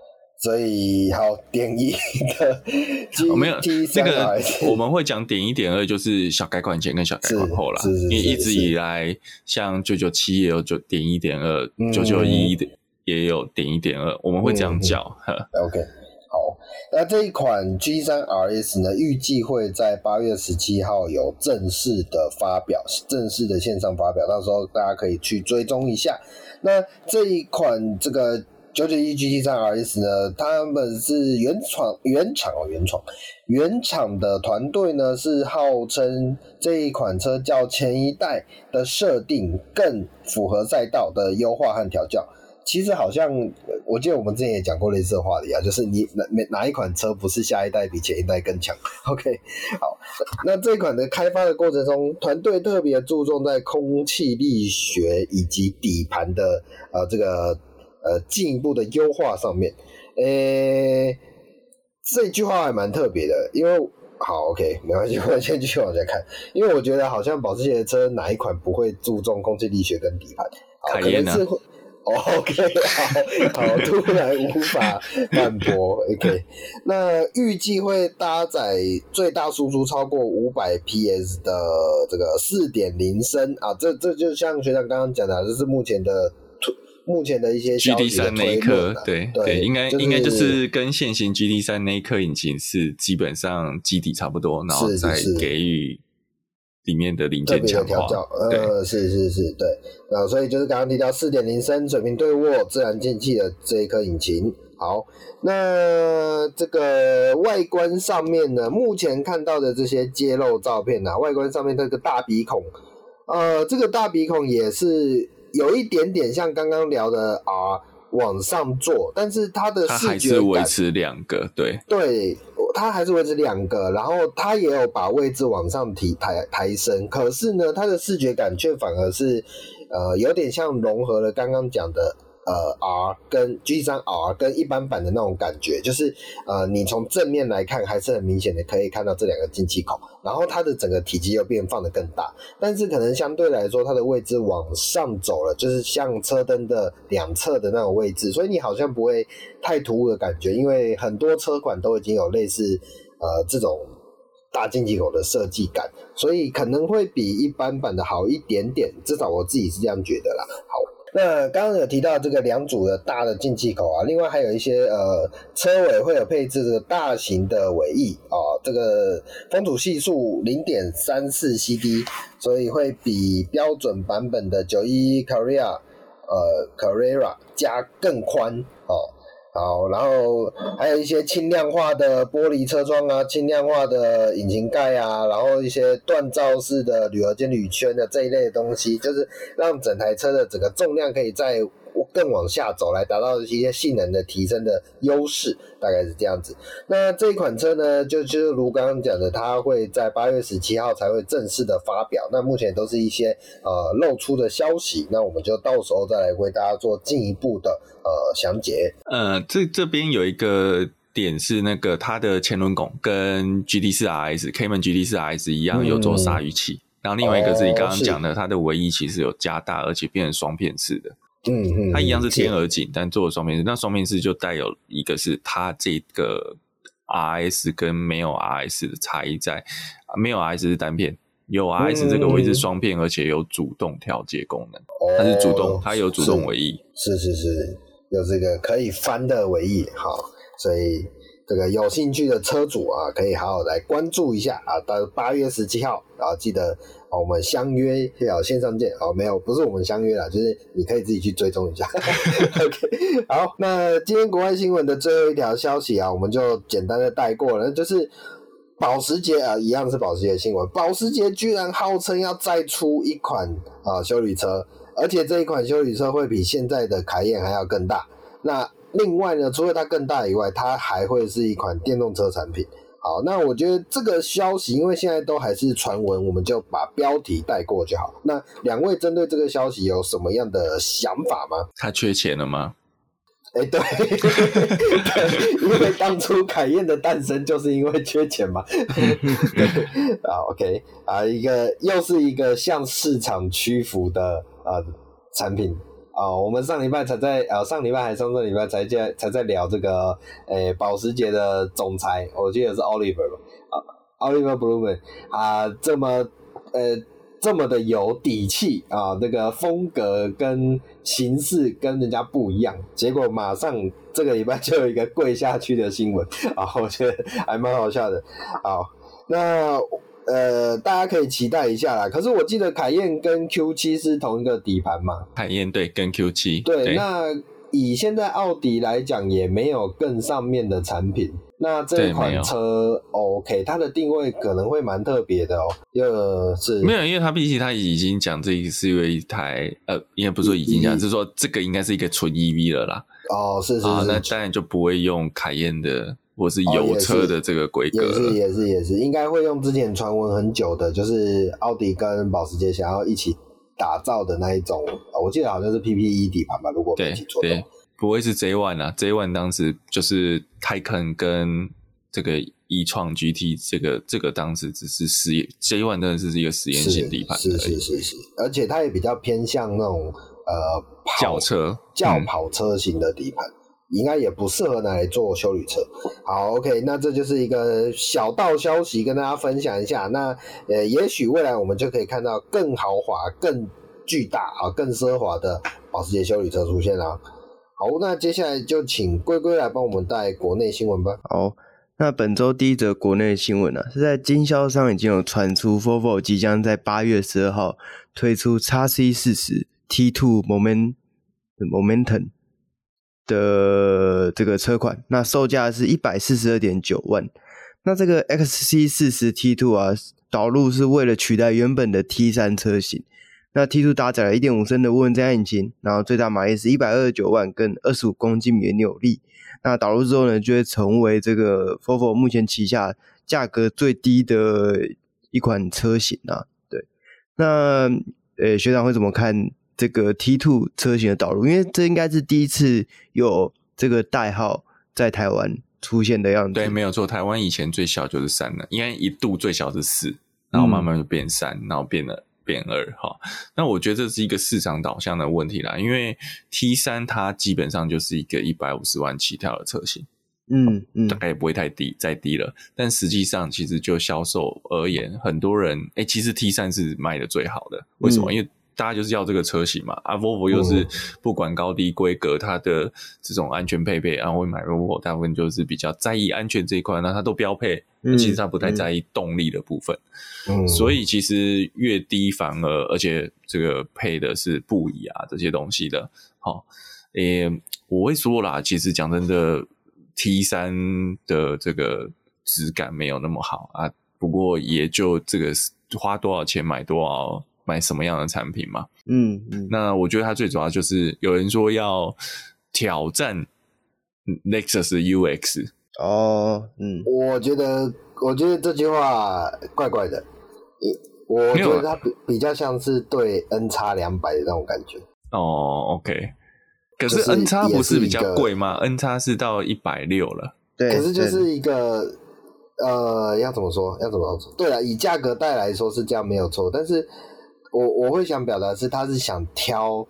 Speaker 2: 所以好点一的
Speaker 3: 没有这个我们会讲点一点二，就是小改款前跟小改款后啦。因为一直以来，像九九七也有九点一点二，九九一的也有点一点二，我们会这样叫。
Speaker 2: 嗯、OK，好，那这一款 G 三 RS 呢，预计会在八月十七号有正式的发表，正式的线上发表，到时候大家可以去追踪一下。那这一款这个。九九一 GT 三 RS 呢，他们是原厂原厂哦，原厂原厂的团队呢，是号称这一款车较前一代的设定更符合赛道的优化和调教。其实好像我记得我们之前也讲过类似的话题啊，就是你哪哪一款车不是下一代比前一代更强？OK，好，那这一款的开发的过程中，团队特别注重在空气力学以及底盘的呃这个。呃，进一步的优化上面，诶、欸，这句话还蛮特别的，因为好，OK，没关系，我们先继续往下看，因为我觉得好像保时捷的车哪一款不会注重空气力学跟底盘，好，可能是会，OK，好，好，突然无法反驳，OK，那预计会搭载最大输出超过五百 PS 的这个四点零升啊，这这就像学长刚刚讲的，这是目前的。目前的一些
Speaker 3: G D 三那一颗，对对，应该、就是、应该就是跟现行 G D 三那一颗引擎是基本上基底差不多，然后再给予里面的零件强化。
Speaker 2: 呃，是是是，对。然后所以就是刚刚提到四点零升水平对卧自然进气的这一颗引擎，好，那这个外观上面呢，目前看到的这些揭露照片呢、啊，外观上面这个大鼻孔，呃，这个大鼻孔也是有一点点像刚刚聊的啊，往上做，但是它的视觉感
Speaker 3: 维持两个，对
Speaker 2: 对，它还是维持两个，然后它也有把位置往上提抬抬升，可是呢，它的视觉感却反而是呃，有点像融合了刚刚讲的。呃，R 跟 GT3R 跟一般版的那种感觉，就是呃，你从正面来看还是很明显的可以看到这两个进气口，然后它的整个体积又变放得更大，但是可能相对来说它的位置往上走了，就是像车灯的两侧的那种位置，所以你好像不会太突兀的感觉，因为很多车款都已经有类似呃这种大进气口的设计感，所以可能会比一般版的好一点点，至少我自己是这样觉得啦。好。那刚刚有提到这个两组的大的进气口啊，另外还有一些呃车尾会有配置这个大型的尾翼啊，这个风阻系数零点三四 CD，所以会比标准版本的九一 Carrera 呃 Carrera 加更宽哦。好，然后还有一些轻量化的玻璃车窗啊，轻量化的引擎盖啊，然后一些锻造式的铝合金铝圈的这一类的东西，就是让整台车的整个重量可以在。更往下走，来达到一些性能的提升的优势，大概是这样子。那这一款车呢，就就如刚刚讲的，它会在八月十七号才会正式的发表。那目前都是一些呃露出的消息，那我们就到时候再来为大家做进一步的呃详解。
Speaker 3: 呃，这这边有一个点是那个它的前轮拱跟 GT 四 RS、Cayman GT 四 RS 一样有做鲨鱼鳍，嗯、然后另外一个是你刚刚讲的，哦、它的尾翼其实有加大，而且变成双片式的。
Speaker 2: 嗯，
Speaker 3: 它一样是天鹅颈，但做了双面式。那双面式就带有一个是它这个 RS 跟没有 RS 的差异在，没有 RS 是单片，有 RS 这个位置双片，而且有主动调节功能。它是主动，它有主动尾翼，
Speaker 2: 是是是，有这个可以翻的尾翼。好，所以这个有兴趣的车主啊，可以好好来关注一下啊。到八月十七号，然后记得。我们相约要线上见，哦，没有，不是我们相约啦，就是你可以自己去追踪一下。OK，好，那今天国外新闻的最后一条消息啊，我们就简单的带过了，就是保时捷啊，一样是保时捷新闻，保时捷居然号称要再出一款啊修理车，而且这一款修理车会比现在的凯宴还要更大。那另外呢，除了它更大以外，它还会是一款电动车产品。好，那我觉得这个消息，因为现在都还是传闻，我们就把标题带过就好。那两位针对这个消息有什么样的想法吗？
Speaker 3: 他缺钱了吗？
Speaker 2: 哎、欸，对，对，因为当初凯宴的诞生就是因为缺钱嘛。啊，OK，啊，一个又是一个向市场屈服的啊产品。啊、哦，我们上礼拜才在呃、上礼拜还上上礼拜才在才在聊这个，诶、保时捷的总裁，我记得是 Oliver 吧，啊，Oliver Blume 啊，这么呃这么的有底气啊，那个风格跟形式跟人家不一样，结果马上这个礼拜就有一个跪下去的新闻，啊，我觉得还蛮好笑的，好，那。呃，大家可以期待一下啦。可是我记得凯宴跟 Q 七是同一个底盘嘛？
Speaker 3: 凯宴对，跟 Q
Speaker 2: 七对。对，那以现在奥迪来讲，也没有更上面的产品。那这款车 OK，它的定位可能会蛮特别的哦。又是
Speaker 3: 没有，因为它毕竟它已经讲这个是一台呃，应该不是说已经讲，是说这个应该是一个纯 EV 了啦。
Speaker 2: 哦，是是是，
Speaker 3: 啊，那当然就不会用凯宴的。或是油车的这个规格，
Speaker 2: 也是也是也是，应该会用之前传闻很久的，就是奥迪跟保时捷想要一起打造的那一种，我记得好像是 PPE 底盘吧，如果没记错的话。对，
Speaker 3: 不会是 J One 啊，J One 当时就是 Taycan 跟这个 e-tron GT 这个这个当时只是实验，J One 真的是一个实验性底盘，
Speaker 2: 是是是是，而且它也比较偏向那种呃
Speaker 3: 轿车、
Speaker 2: 轿跑车型的底盘。嗯应该也不适合拿来做修旅车。好，OK，那这就是一个小道消息，跟大家分享一下。那呃，也许未来我们就可以看到更豪华、更巨大啊、更奢华的保时捷修旅车出现了。好，那接下来就请龟龟来帮我们带国内新闻吧。
Speaker 1: 好，那本周第一则国内新闻呢、啊，是在经销商已经有传出，Volvo 即将在八月十二号推出 XC40 T2 Moment Momentum。的这个车款，那售价是一百四十二点九万。那这个 XC 四十 T Two 啊，导入是为了取代原本的 T 三车型。那 T Two 搭载了一点五升的涡轮增压引擎，然后最大马力是一百二十九万跟二十五公斤米的扭力。那导入之后呢，就会成为这个 Folvo 目前旗下价格最低的一款车型啊。对，那呃学长会怎么看这个 T Two 车型的导入？因为这应该是第一次有这个代号在台湾出现的样子。
Speaker 3: 对，没有错，台湾以前最小就是三了，因为一度最小是四，然后慢慢就变三，然后变了。变二哈，那我觉得这是一个市场导向的问题啦，因为 T 三它基本上就是一个一百五十万起跳的车型，
Speaker 1: 嗯嗯，
Speaker 3: 大概也不会太低，再低了。但实际上，其实就销售而言，很多人哎、欸、其实 T 三是卖的最好的，为什么？嗯、因为大家就是要这个车型嘛，啊，Volvo 又是不管高低规格，它的这种安全配备，然后会买 Volvo，大部分就是比较在意安全这一块，那它都标配，嗯、其实它不太在意动力的部分，嗯，所以其实越低反而，而且这个配的是布椅啊这些东西的，好，诶，我会说啦，其实讲真的，T 三的这个质感没有那么好啊，不过也就这个花多少钱买多少。买什么样的产品嘛？
Speaker 1: 嗯嗯，
Speaker 3: 那我觉得它最主要就是有人说要挑战 Nexus UX
Speaker 1: 哦，嗯，
Speaker 2: 我觉得我觉得这句话怪怪的，我觉得它比比较像是对 N 叉两百的那种感觉。
Speaker 3: 哦，OK，可是 N 叉不是比较贵吗？N 叉是到一百六了，
Speaker 2: 对，可是就是一个呃，要怎么说？要怎么说？对了，以价格带来说是这样没有错，但是。我我会想表达是，他是想挑，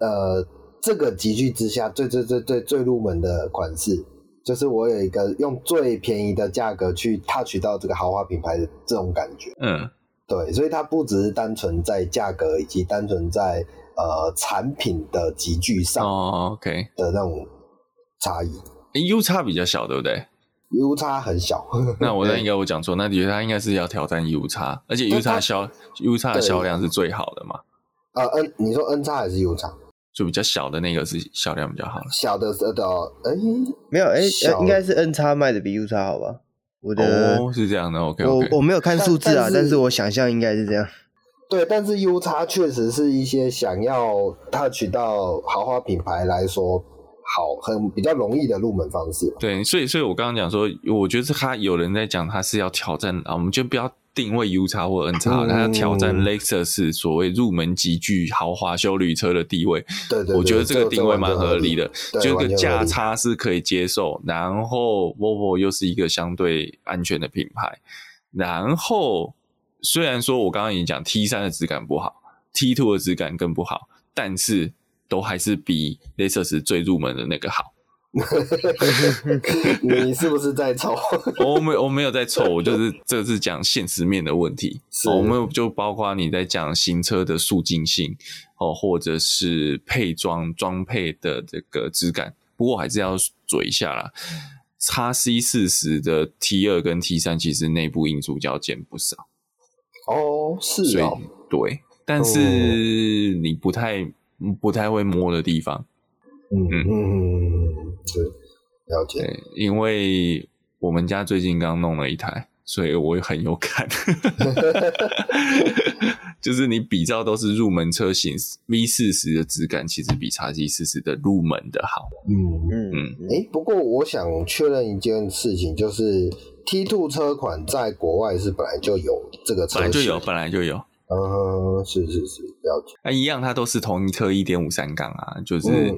Speaker 2: 呃，这个集聚之下最最最最最入门的款式，就是我有一个用最便宜的价格去 touch 到这个豪华品牌的这种感觉。
Speaker 3: 嗯，
Speaker 2: 对，所以它不只是单纯在价格，以及单纯在呃产品的集聚上
Speaker 3: 哦，OK
Speaker 2: 的那种差异。
Speaker 3: 诶，UX 比较小，对不对
Speaker 2: ？U 差很小，
Speaker 3: 那我那应该我讲错，那觉得它应该是要挑战 U 差，而且 U 差销 U 差的销量是最好的嘛？
Speaker 2: 呃，N 你说 N 差还是 U 差？
Speaker 3: 就比较小的那个是销量比较好。
Speaker 2: 小的呃的，哎，
Speaker 1: 没有，哎，应该是 N 差卖的比 U 差好吧？我觉得
Speaker 3: 哦，是这样的，OK，
Speaker 1: 我我没有看数字啊，但是我想象应该是这样。
Speaker 2: 对，但是 U 差确实是一些想要 touch 到豪华品牌来说。好，很比较容易的入门方式。
Speaker 3: 对，所以，所以我刚刚讲说，我觉得是他有人在讲，他是要挑战啊，我们就不要定位 U 叉或 N 叉，他要挑战 Lexus 所谓入门级具豪华修旅车的地位。
Speaker 2: 对对，对，
Speaker 3: 我觉得这个定位蛮合理的，
Speaker 2: 这
Speaker 3: 就个价差是可以接受。然后 Volvo 又是一个相对安全的品牌。然后虽然说我刚刚已经讲 T 三的质感不好，T two 的质感更不好，但是。都还是比 Lexus 最入门的那个好。
Speaker 2: 你是不是在凑？
Speaker 3: 我没我没有在凑，我就是这是讲现实面的问题。我们就包括你在讲新车的肃静性哦，或者是配装装配的这个质感。不过还是要嘴一下啦，XC 四十的 T 二跟 T 三其实内部因素要减不少。
Speaker 2: 哦，是哦，
Speaker 3: 对，但是你不太。不太会摸的地方，
Speaker 2: 嗯嗯嗯，对，了解。
Speaker 3: 因为我们家最近刚弄了一台，所以我也很有感。就是你比较都是入门车型，V 四十的质感其实比 XC 四十的入门的好。
Speaker 2: 嗯嗯嗯。哎、欸，不过我想确认一件事情，就是 T two 车款在国外是本来就有这个车型，
Speaker 3: 本来就有，本来就有。
Speaker 2: 嗯，是是是，了解。
Speaker 3: 那、啊、一样，它都是同一颗一点五三缸啊，就是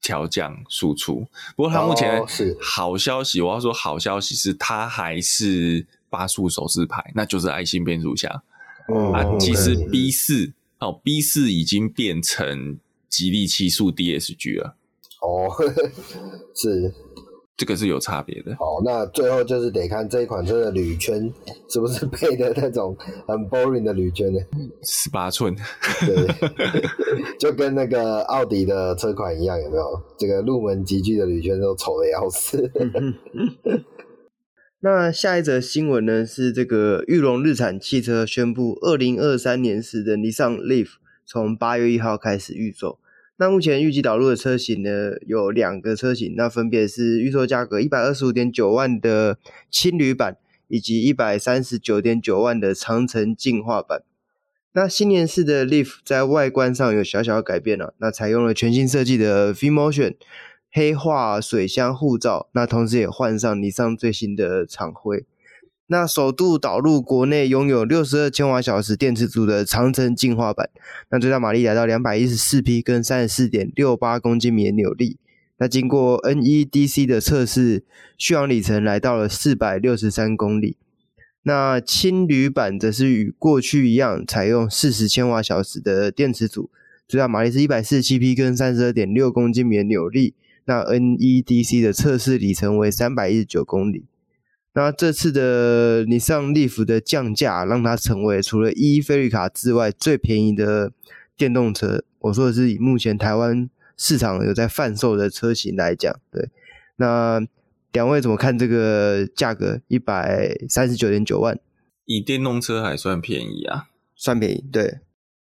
Speaker 3: 调降输出。嗯、不过它目前是好消息，我要说好消息是它还是八速手自排，那就是爱心变速箱。
Speaker 2: 嗯、
Speaker 3: 啊，其实 B 四哦，B 四已经变成吉利七速 DSG 了。
Speaker 2: 哦，是。
Speaker 3: 这个是有差别的。
Speaker 2: 哦，那最后就是得看这一款车的铝圈 是不是配的那种很 boring 的铝圈呢？
Speaker 3: 十八寸，
Speaker 2: 对，就跟那个奥迪的车款一样，有没有？这个入门级距的铝圈都丑的要死。
Speaker 1: 那下一则新闻呢？是这个裕隆日产汽车宣布，二零二三年时的尼桑 Leaf 从八月一号开始预售。那目前预计导入的车型呢，有两个车型，那分别是预售价格一百二十五点九万的轻旅版，以及一百三十九点九万的长城进化版。那新年式的 Leaf 在外观上有小小的改变了，那采用了全新设计的 V-Motion 黑化水箱护罩，那同时也换上尼桑最新的厂徽。那首度导入国内拥有六十二千瓦小时电池组的长城进化版，那最大马力来到两百一十四匹，跟三十四点六八公斤米的扭力。那经过 NEDC 的测试，续航里程来到了四百六十三公里。那轻旅版则是与过去一样，采用四十千瓦小时的电池组，最大马力是一百四十七匹，跟三十二点六公斤米的扭力。那 NEDC 的测试里程为三百一十九公里。那这次的尼桑 Leaf 的降价，让它成为除了 E 菲利卡之外最便宜的电动车。我说的是以目前台湾市场有在贩售的车型来讲，对。那两位怎么看这个价格？一百三十九点九万，
Speaker 3: 以电动车还算便宜啊，
Speaker 1: 算便宜，对。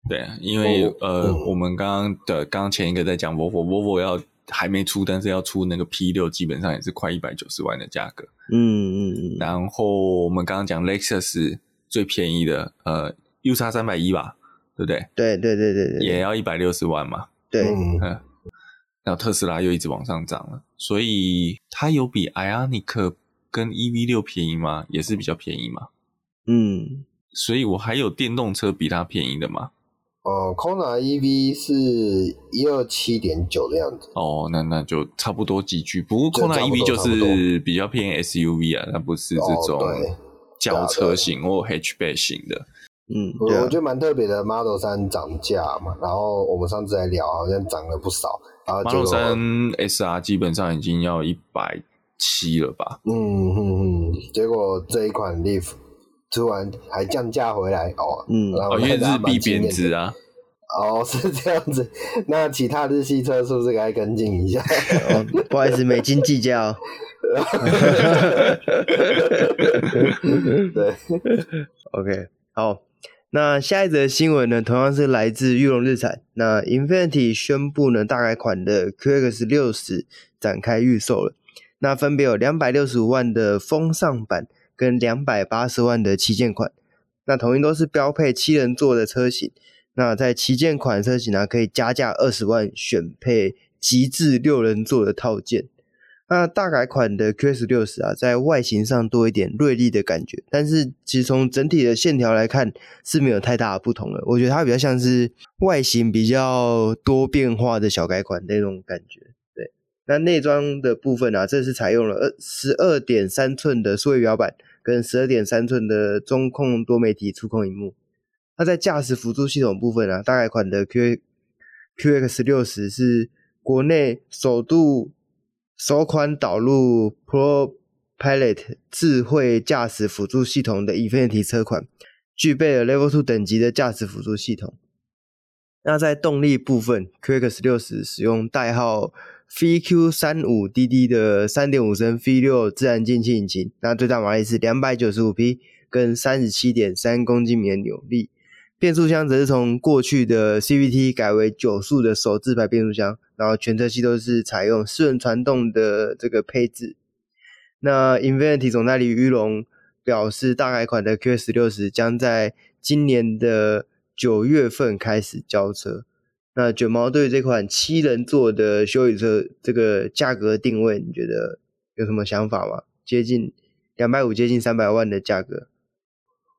Speaker 3: 对，因为、哦、呃，嗯、我们刚刚的刚刚前一个在讲 Volvo，Volvo 要。还没出，但是要出那个 P 六，基本上也是快一百九十万的价格。
Speaker 1: 嗯嗯嗯。
Speaker 3: 然后我们刚刚讲 Lexus 最便宜的，呃，UX 三百一吧，对不对？
Speaker 1: 对对对对对。
Speaker 3: 也要一百六十万嘛。
Speaker 1: 对。
Speaker 3: 嗯。然后特斯拉又一直往上涨了，所以它有比 Ioniq 跟 EV 六便宜吗？也是比较便宜嘛。
Speaker 1: 嗯。
Speaker 3: 所以我还有电动车比它便宜的吗？
Speaker 2: 哦，Kona EV 是一二七点九的样子。
Speaker 3: 哦，那那就差不多几句。不过 Kona EV 就是比较偏 SUV 啊，那不是这种轿车型或 hatchback 型的。
Speaker 1: 嗯，
Speaker 2: 我我觉得蛮特别的。Model 三涨价嘛，然后我们上次来聊，好像涨了不少。然后
Speaker 3: Model 三 SR 基本上已经要一百七了吧？
Speaker 2: 嗯嗯嗯，结果这一款 Leaf。突然还降价回来哦，
Speaker 1: 嗯，
Speaker 3: 然后因为日币贬值啊，
Speaker 2: 哦，是这样子，那其他日系车是不是该跟进一下？
Speaker 1: 哦，不好意思，美金计较。
Speaker 2: 对
Speaker 1: ，OK，好，那下一则新闻呢，同样是来自裕隆日产。那 Infinity 宣布呢，大改款的 QX 六十展开预售了，那分别有两百六十五万的风尚版。跟两百八十万的旗舰款，那统一都是标配七人座的车型。那在旗舰款车型呢，可以加价二十万选配极致六人座的套件。那大改款的 Q S 六十啊，在外形上多一点锐利的感觉，但是其实从整体的线条来看是没有太大的不同的。我觉得它比较像是外形比较多变化的小改款那种感觉。对那内装的部分啊，这是采用了二十二点三寸的数位表板跟十二点三寸的中控多媒体触控萤幕。那在驾驶辅助系统部分啊，大改款的 Q QX 六十是国内首度首款导入 ProPilot 智慧驾驶辅助系统的 Infiniti 车款，具备了 Level Two 等级的驾驶辅助系统。那在动力部分，QX 六十使用代号 VQ 三五 DD 的三点五升 V 六自然进气引擎，那最大马力是两百九十五匹，跟三十七点三公斤米的扭力。变速箱则是从过去的 CVT 改为九速的手自排变速箱，然后全车系都是采用四轮传动的这个配置。那 Infiniti 总代理于龙表示，大改款的 QX 六十将在今年的九月份开始交车。那卷毛对这款七人座的休旅车这个价格定位，你觉得有什么想法吗？接近两百五，接近三百万的价格。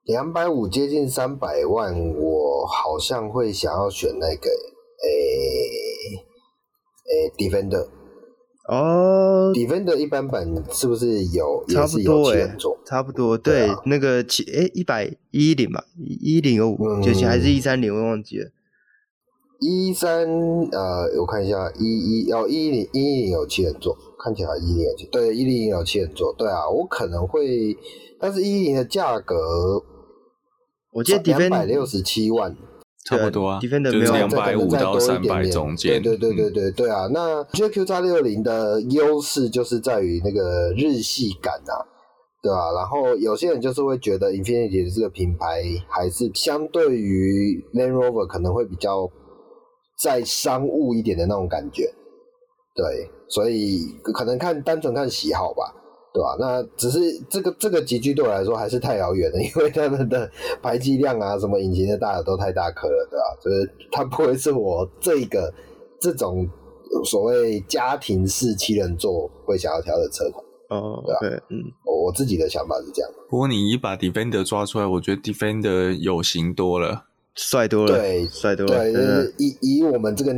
Speaker 2: 两百五接近三百万，我好像会想要选那个，诶、欸、诶、欸、Defender。
Speaker 1: 哦
Speaker 2: ，Defender 一般版是不是有？
Speaker 1: 差不多诶、
Speaker 2: 欸，
Speaker 1: 差不多。对，那个七诶一百一零吧，一零有五，九七还是一三零，我忘记了。
Speaker 2: 一三呃，我看一下，一一要一零一零有七人座，看起来一零有七，对，一零有七人座，对啊，我可能会，但是一零的价格，
Speaker 1: 我记得两
Speaker 2: 百六十七万，
Speaker 3: 差不多啊
Speaker 1: ，Defender
Speaker 3: 没有两百五到三百中间，
Speaker 2: 对对对对对对啊，那 Q 叉六零的优势就是在于那个日系感啊，对吧、啊？然后有些人就是会觉得 Infinity 这个品牌还是相对于 Land Rover 可能会比较。再商务一点的那种感觉。对，所以可能看单纯看喜好吧，对吧？那只是这个这个级距对我来说还是太遥远了，因为他们的排气量啊，什么引擎的大小都太大颗了，对吧？就是它不会是我这个这种所谓家庭式七人座会想要挑的车款。
Speaker 1: 哦，对
Speaker 2: 啊，嗯，我我自己的想法是这样。
Speaker 3: 不过你一把 Defender 抓出来，我觉得 Defender 有型多了，
Speaker 1: 帅多了，
Speaker 2: 对，
Speaker 1: 帅多了。
Speaker 2: 对，就是以以我们这个。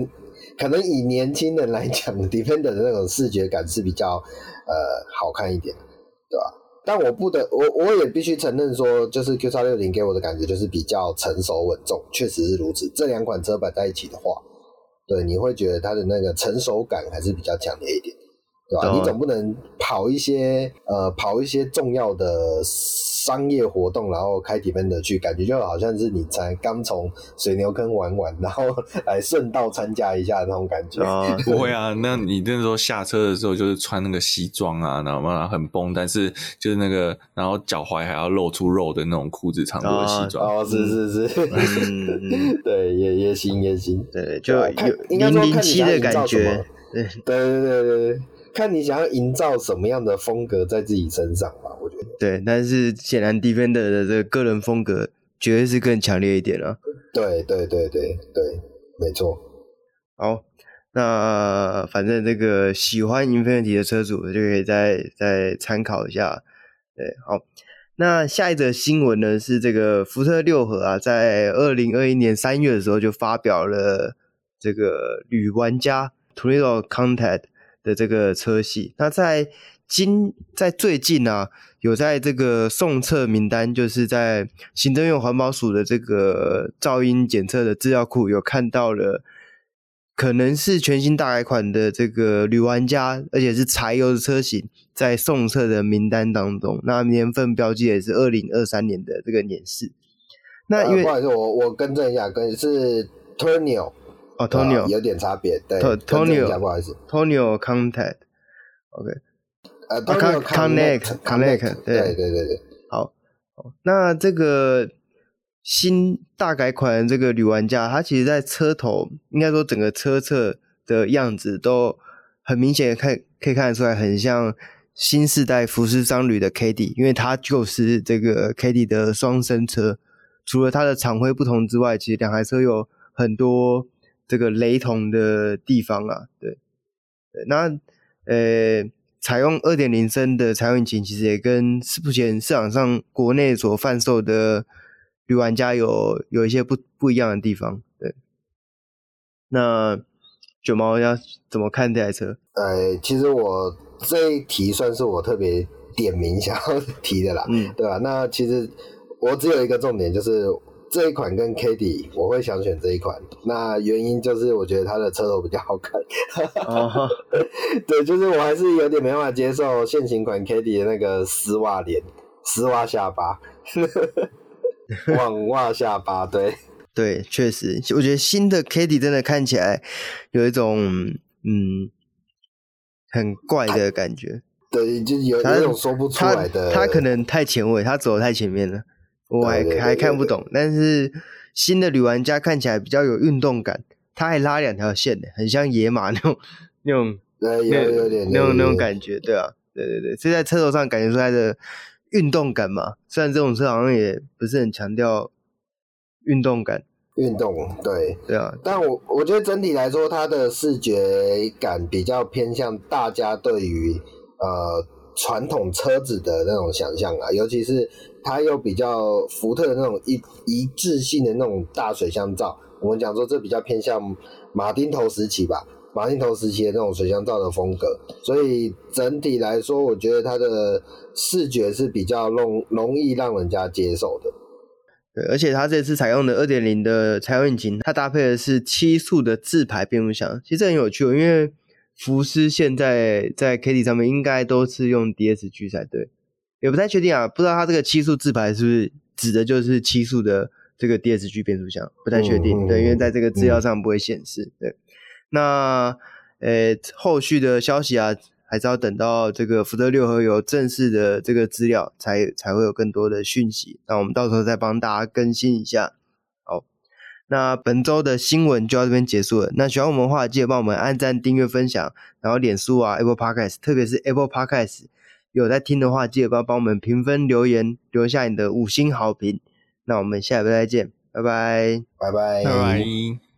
Speaker 2: 可能以年轻人来讲，Defender 的那种视觉感是比较呃好看一点，对吧？但我不得我我也必须承认说，就是 Q 三六零给我的感觉就是比较成熟稳重，确实是如此。这两款车摆在一起的话，对，你会觉得它的那个成熟感还是比较强烈一点。对吧？你总不能跑一些呃跑一些重要的商业活动，然后开 Defender 去，感觉就好像是你才刚从水牛坑玩完，然后来顺道参加一下那种感觉。
Speaker 3: 啊，不会啊，那你那时候下车的时候就是穿那个西装啊，然后嘛很绷，但是就是那个然后脚踝还要露出肉的那种裤子长度的西装。
Speaker 2: 哦，是是是，嗯，对，也也行也行，
Speaker 1: 对，就有零零七的感觉。
Speaker 2: 对对对对对。看你想要营造什么样的风格在自己身上吧，我觉得。
Speaker 1: 对，但是显然 Defender 的这个个人风格绝对是更强烈一点了。
Speaker 2: 对对对对对，没错。
Speaker 1: 好，那反正这个喜欢 Infinity 的车主就可以再再参考一下。对，好。那下一则新闻呢是这个福特六合啊，在二零二一年三月的时候就发表了这个女玩家 Tornado Contact。的这个车系，那在今在最近啊，有在这个送测名单，就是在行政院环保署的这个噪音检测的资料库，有看到了，可能是全新大改款的这个女玩家，而且是柴油的车型，在送测的名单当中，那年份标记也是二零二三年的这个年式。那因为、
Speaker 2: 呃、不好意思，我我更正一下，跟是 Tourneo。
Speaker 1: 哦，Tonio。
Speaker 2: 有点差别，对
Speaker 1: ，Tonio
Speaker 2: 不好意思
Speaker 1: ，Tonio Contact，OK，
Speaker 2: 呃，Tonio Connect，Connect，对对。对对，
Speaker 1: 好，那这个新大改款这个女玩家，它其实在车头，应该说整个车侧的样子都很明显看，可以看得出来，很像新世代福斯商旅的 Caddy，因为它就是这个 Caddy 的双生车，除了它的厂徽不同之外，其实两台车有很多。这个雷同的地方啊，对，对，那呃，采用二点零升的柴油引擎，其实也跟目前市场上国内所贩售的旅玩家有有一些不不一样的地方，对。那卷毛要怎么看这台车？
Speaker 2: 呃，其实我这一题算是我特别点名想要提的啦，嗯，对吧？那其实我只有一个重点就是。这一款跟 Caddy 我会想选这一款，那原因就是我觉得它的车头比较好看。Uh-huh. 对，就是我还是有点没办法接受现行款 Caddy 的那个丝袜脸、丝袜下巴、网袜下巴。对，
Speaker 1: 对，确实，我觉得新的 Caddy 真的看起来有一种嗯很怪的感觉。
Speaker 2: 对，就有有一种说不出来的。
Speaker 1: 他可能太前卫，他走的太前面了。我还还看不懂，但是新的女玩家看起来比较有运动感，她还拉两条线的，很像野马那种那种，
Speaker 2: 对，有有点
Speaker 1: 那种那种感觉，对啊，对对对，所以在车头上感觉出来的运动感嘛，虽然这种车好像也不是很强调运动感，
Speaker 2: 运动，对。
Speaker 1: 对啊，
Speaker 2: 但我我觉得整体来说，它的视觉感比较偏向大家对于呃传统车子的那种想象啊，尤其是。它有比较福特的那种一一致性的那种大水箱罩，我们讲说这比较偏向马丁头时期吧，马丁头时期的那种水箱罩的风格，所以整体来说，我觉得它的视觉是比较容容易让人家接受的。
Speaker 1: 对，而且它这次采用的二点零的柴油引擎，它搭配的是七速的自排变速箱，其实很有趣，因为福斯现在在 Caddy 上面应该都是用 DSG 才对。也不太确定啊，不知道它这个七速自排是不是指的就是七速的这个 DSG 变速箱，不太确定。嗯、对，因为在这个资料上不会显示。对，那呃后续的消息啊，还是要等到这个福特六和有正式的这个资料才才会有更多的讯息。那我们到时候再帮大家更新一下。好，那本周的新闻就到这边结束了。那喜欢我们的话，记得帮我们按赞、订阅、分享，然后脸书啊、Apple Podcast，特别是 Apple Podcast，有在听的话，记得帮帮我们评分、留言，留下你的五星好评。那我们下礼拜再见，拜拜，
Speaker 2: 拜拜，
Speaker 3: 拜拜。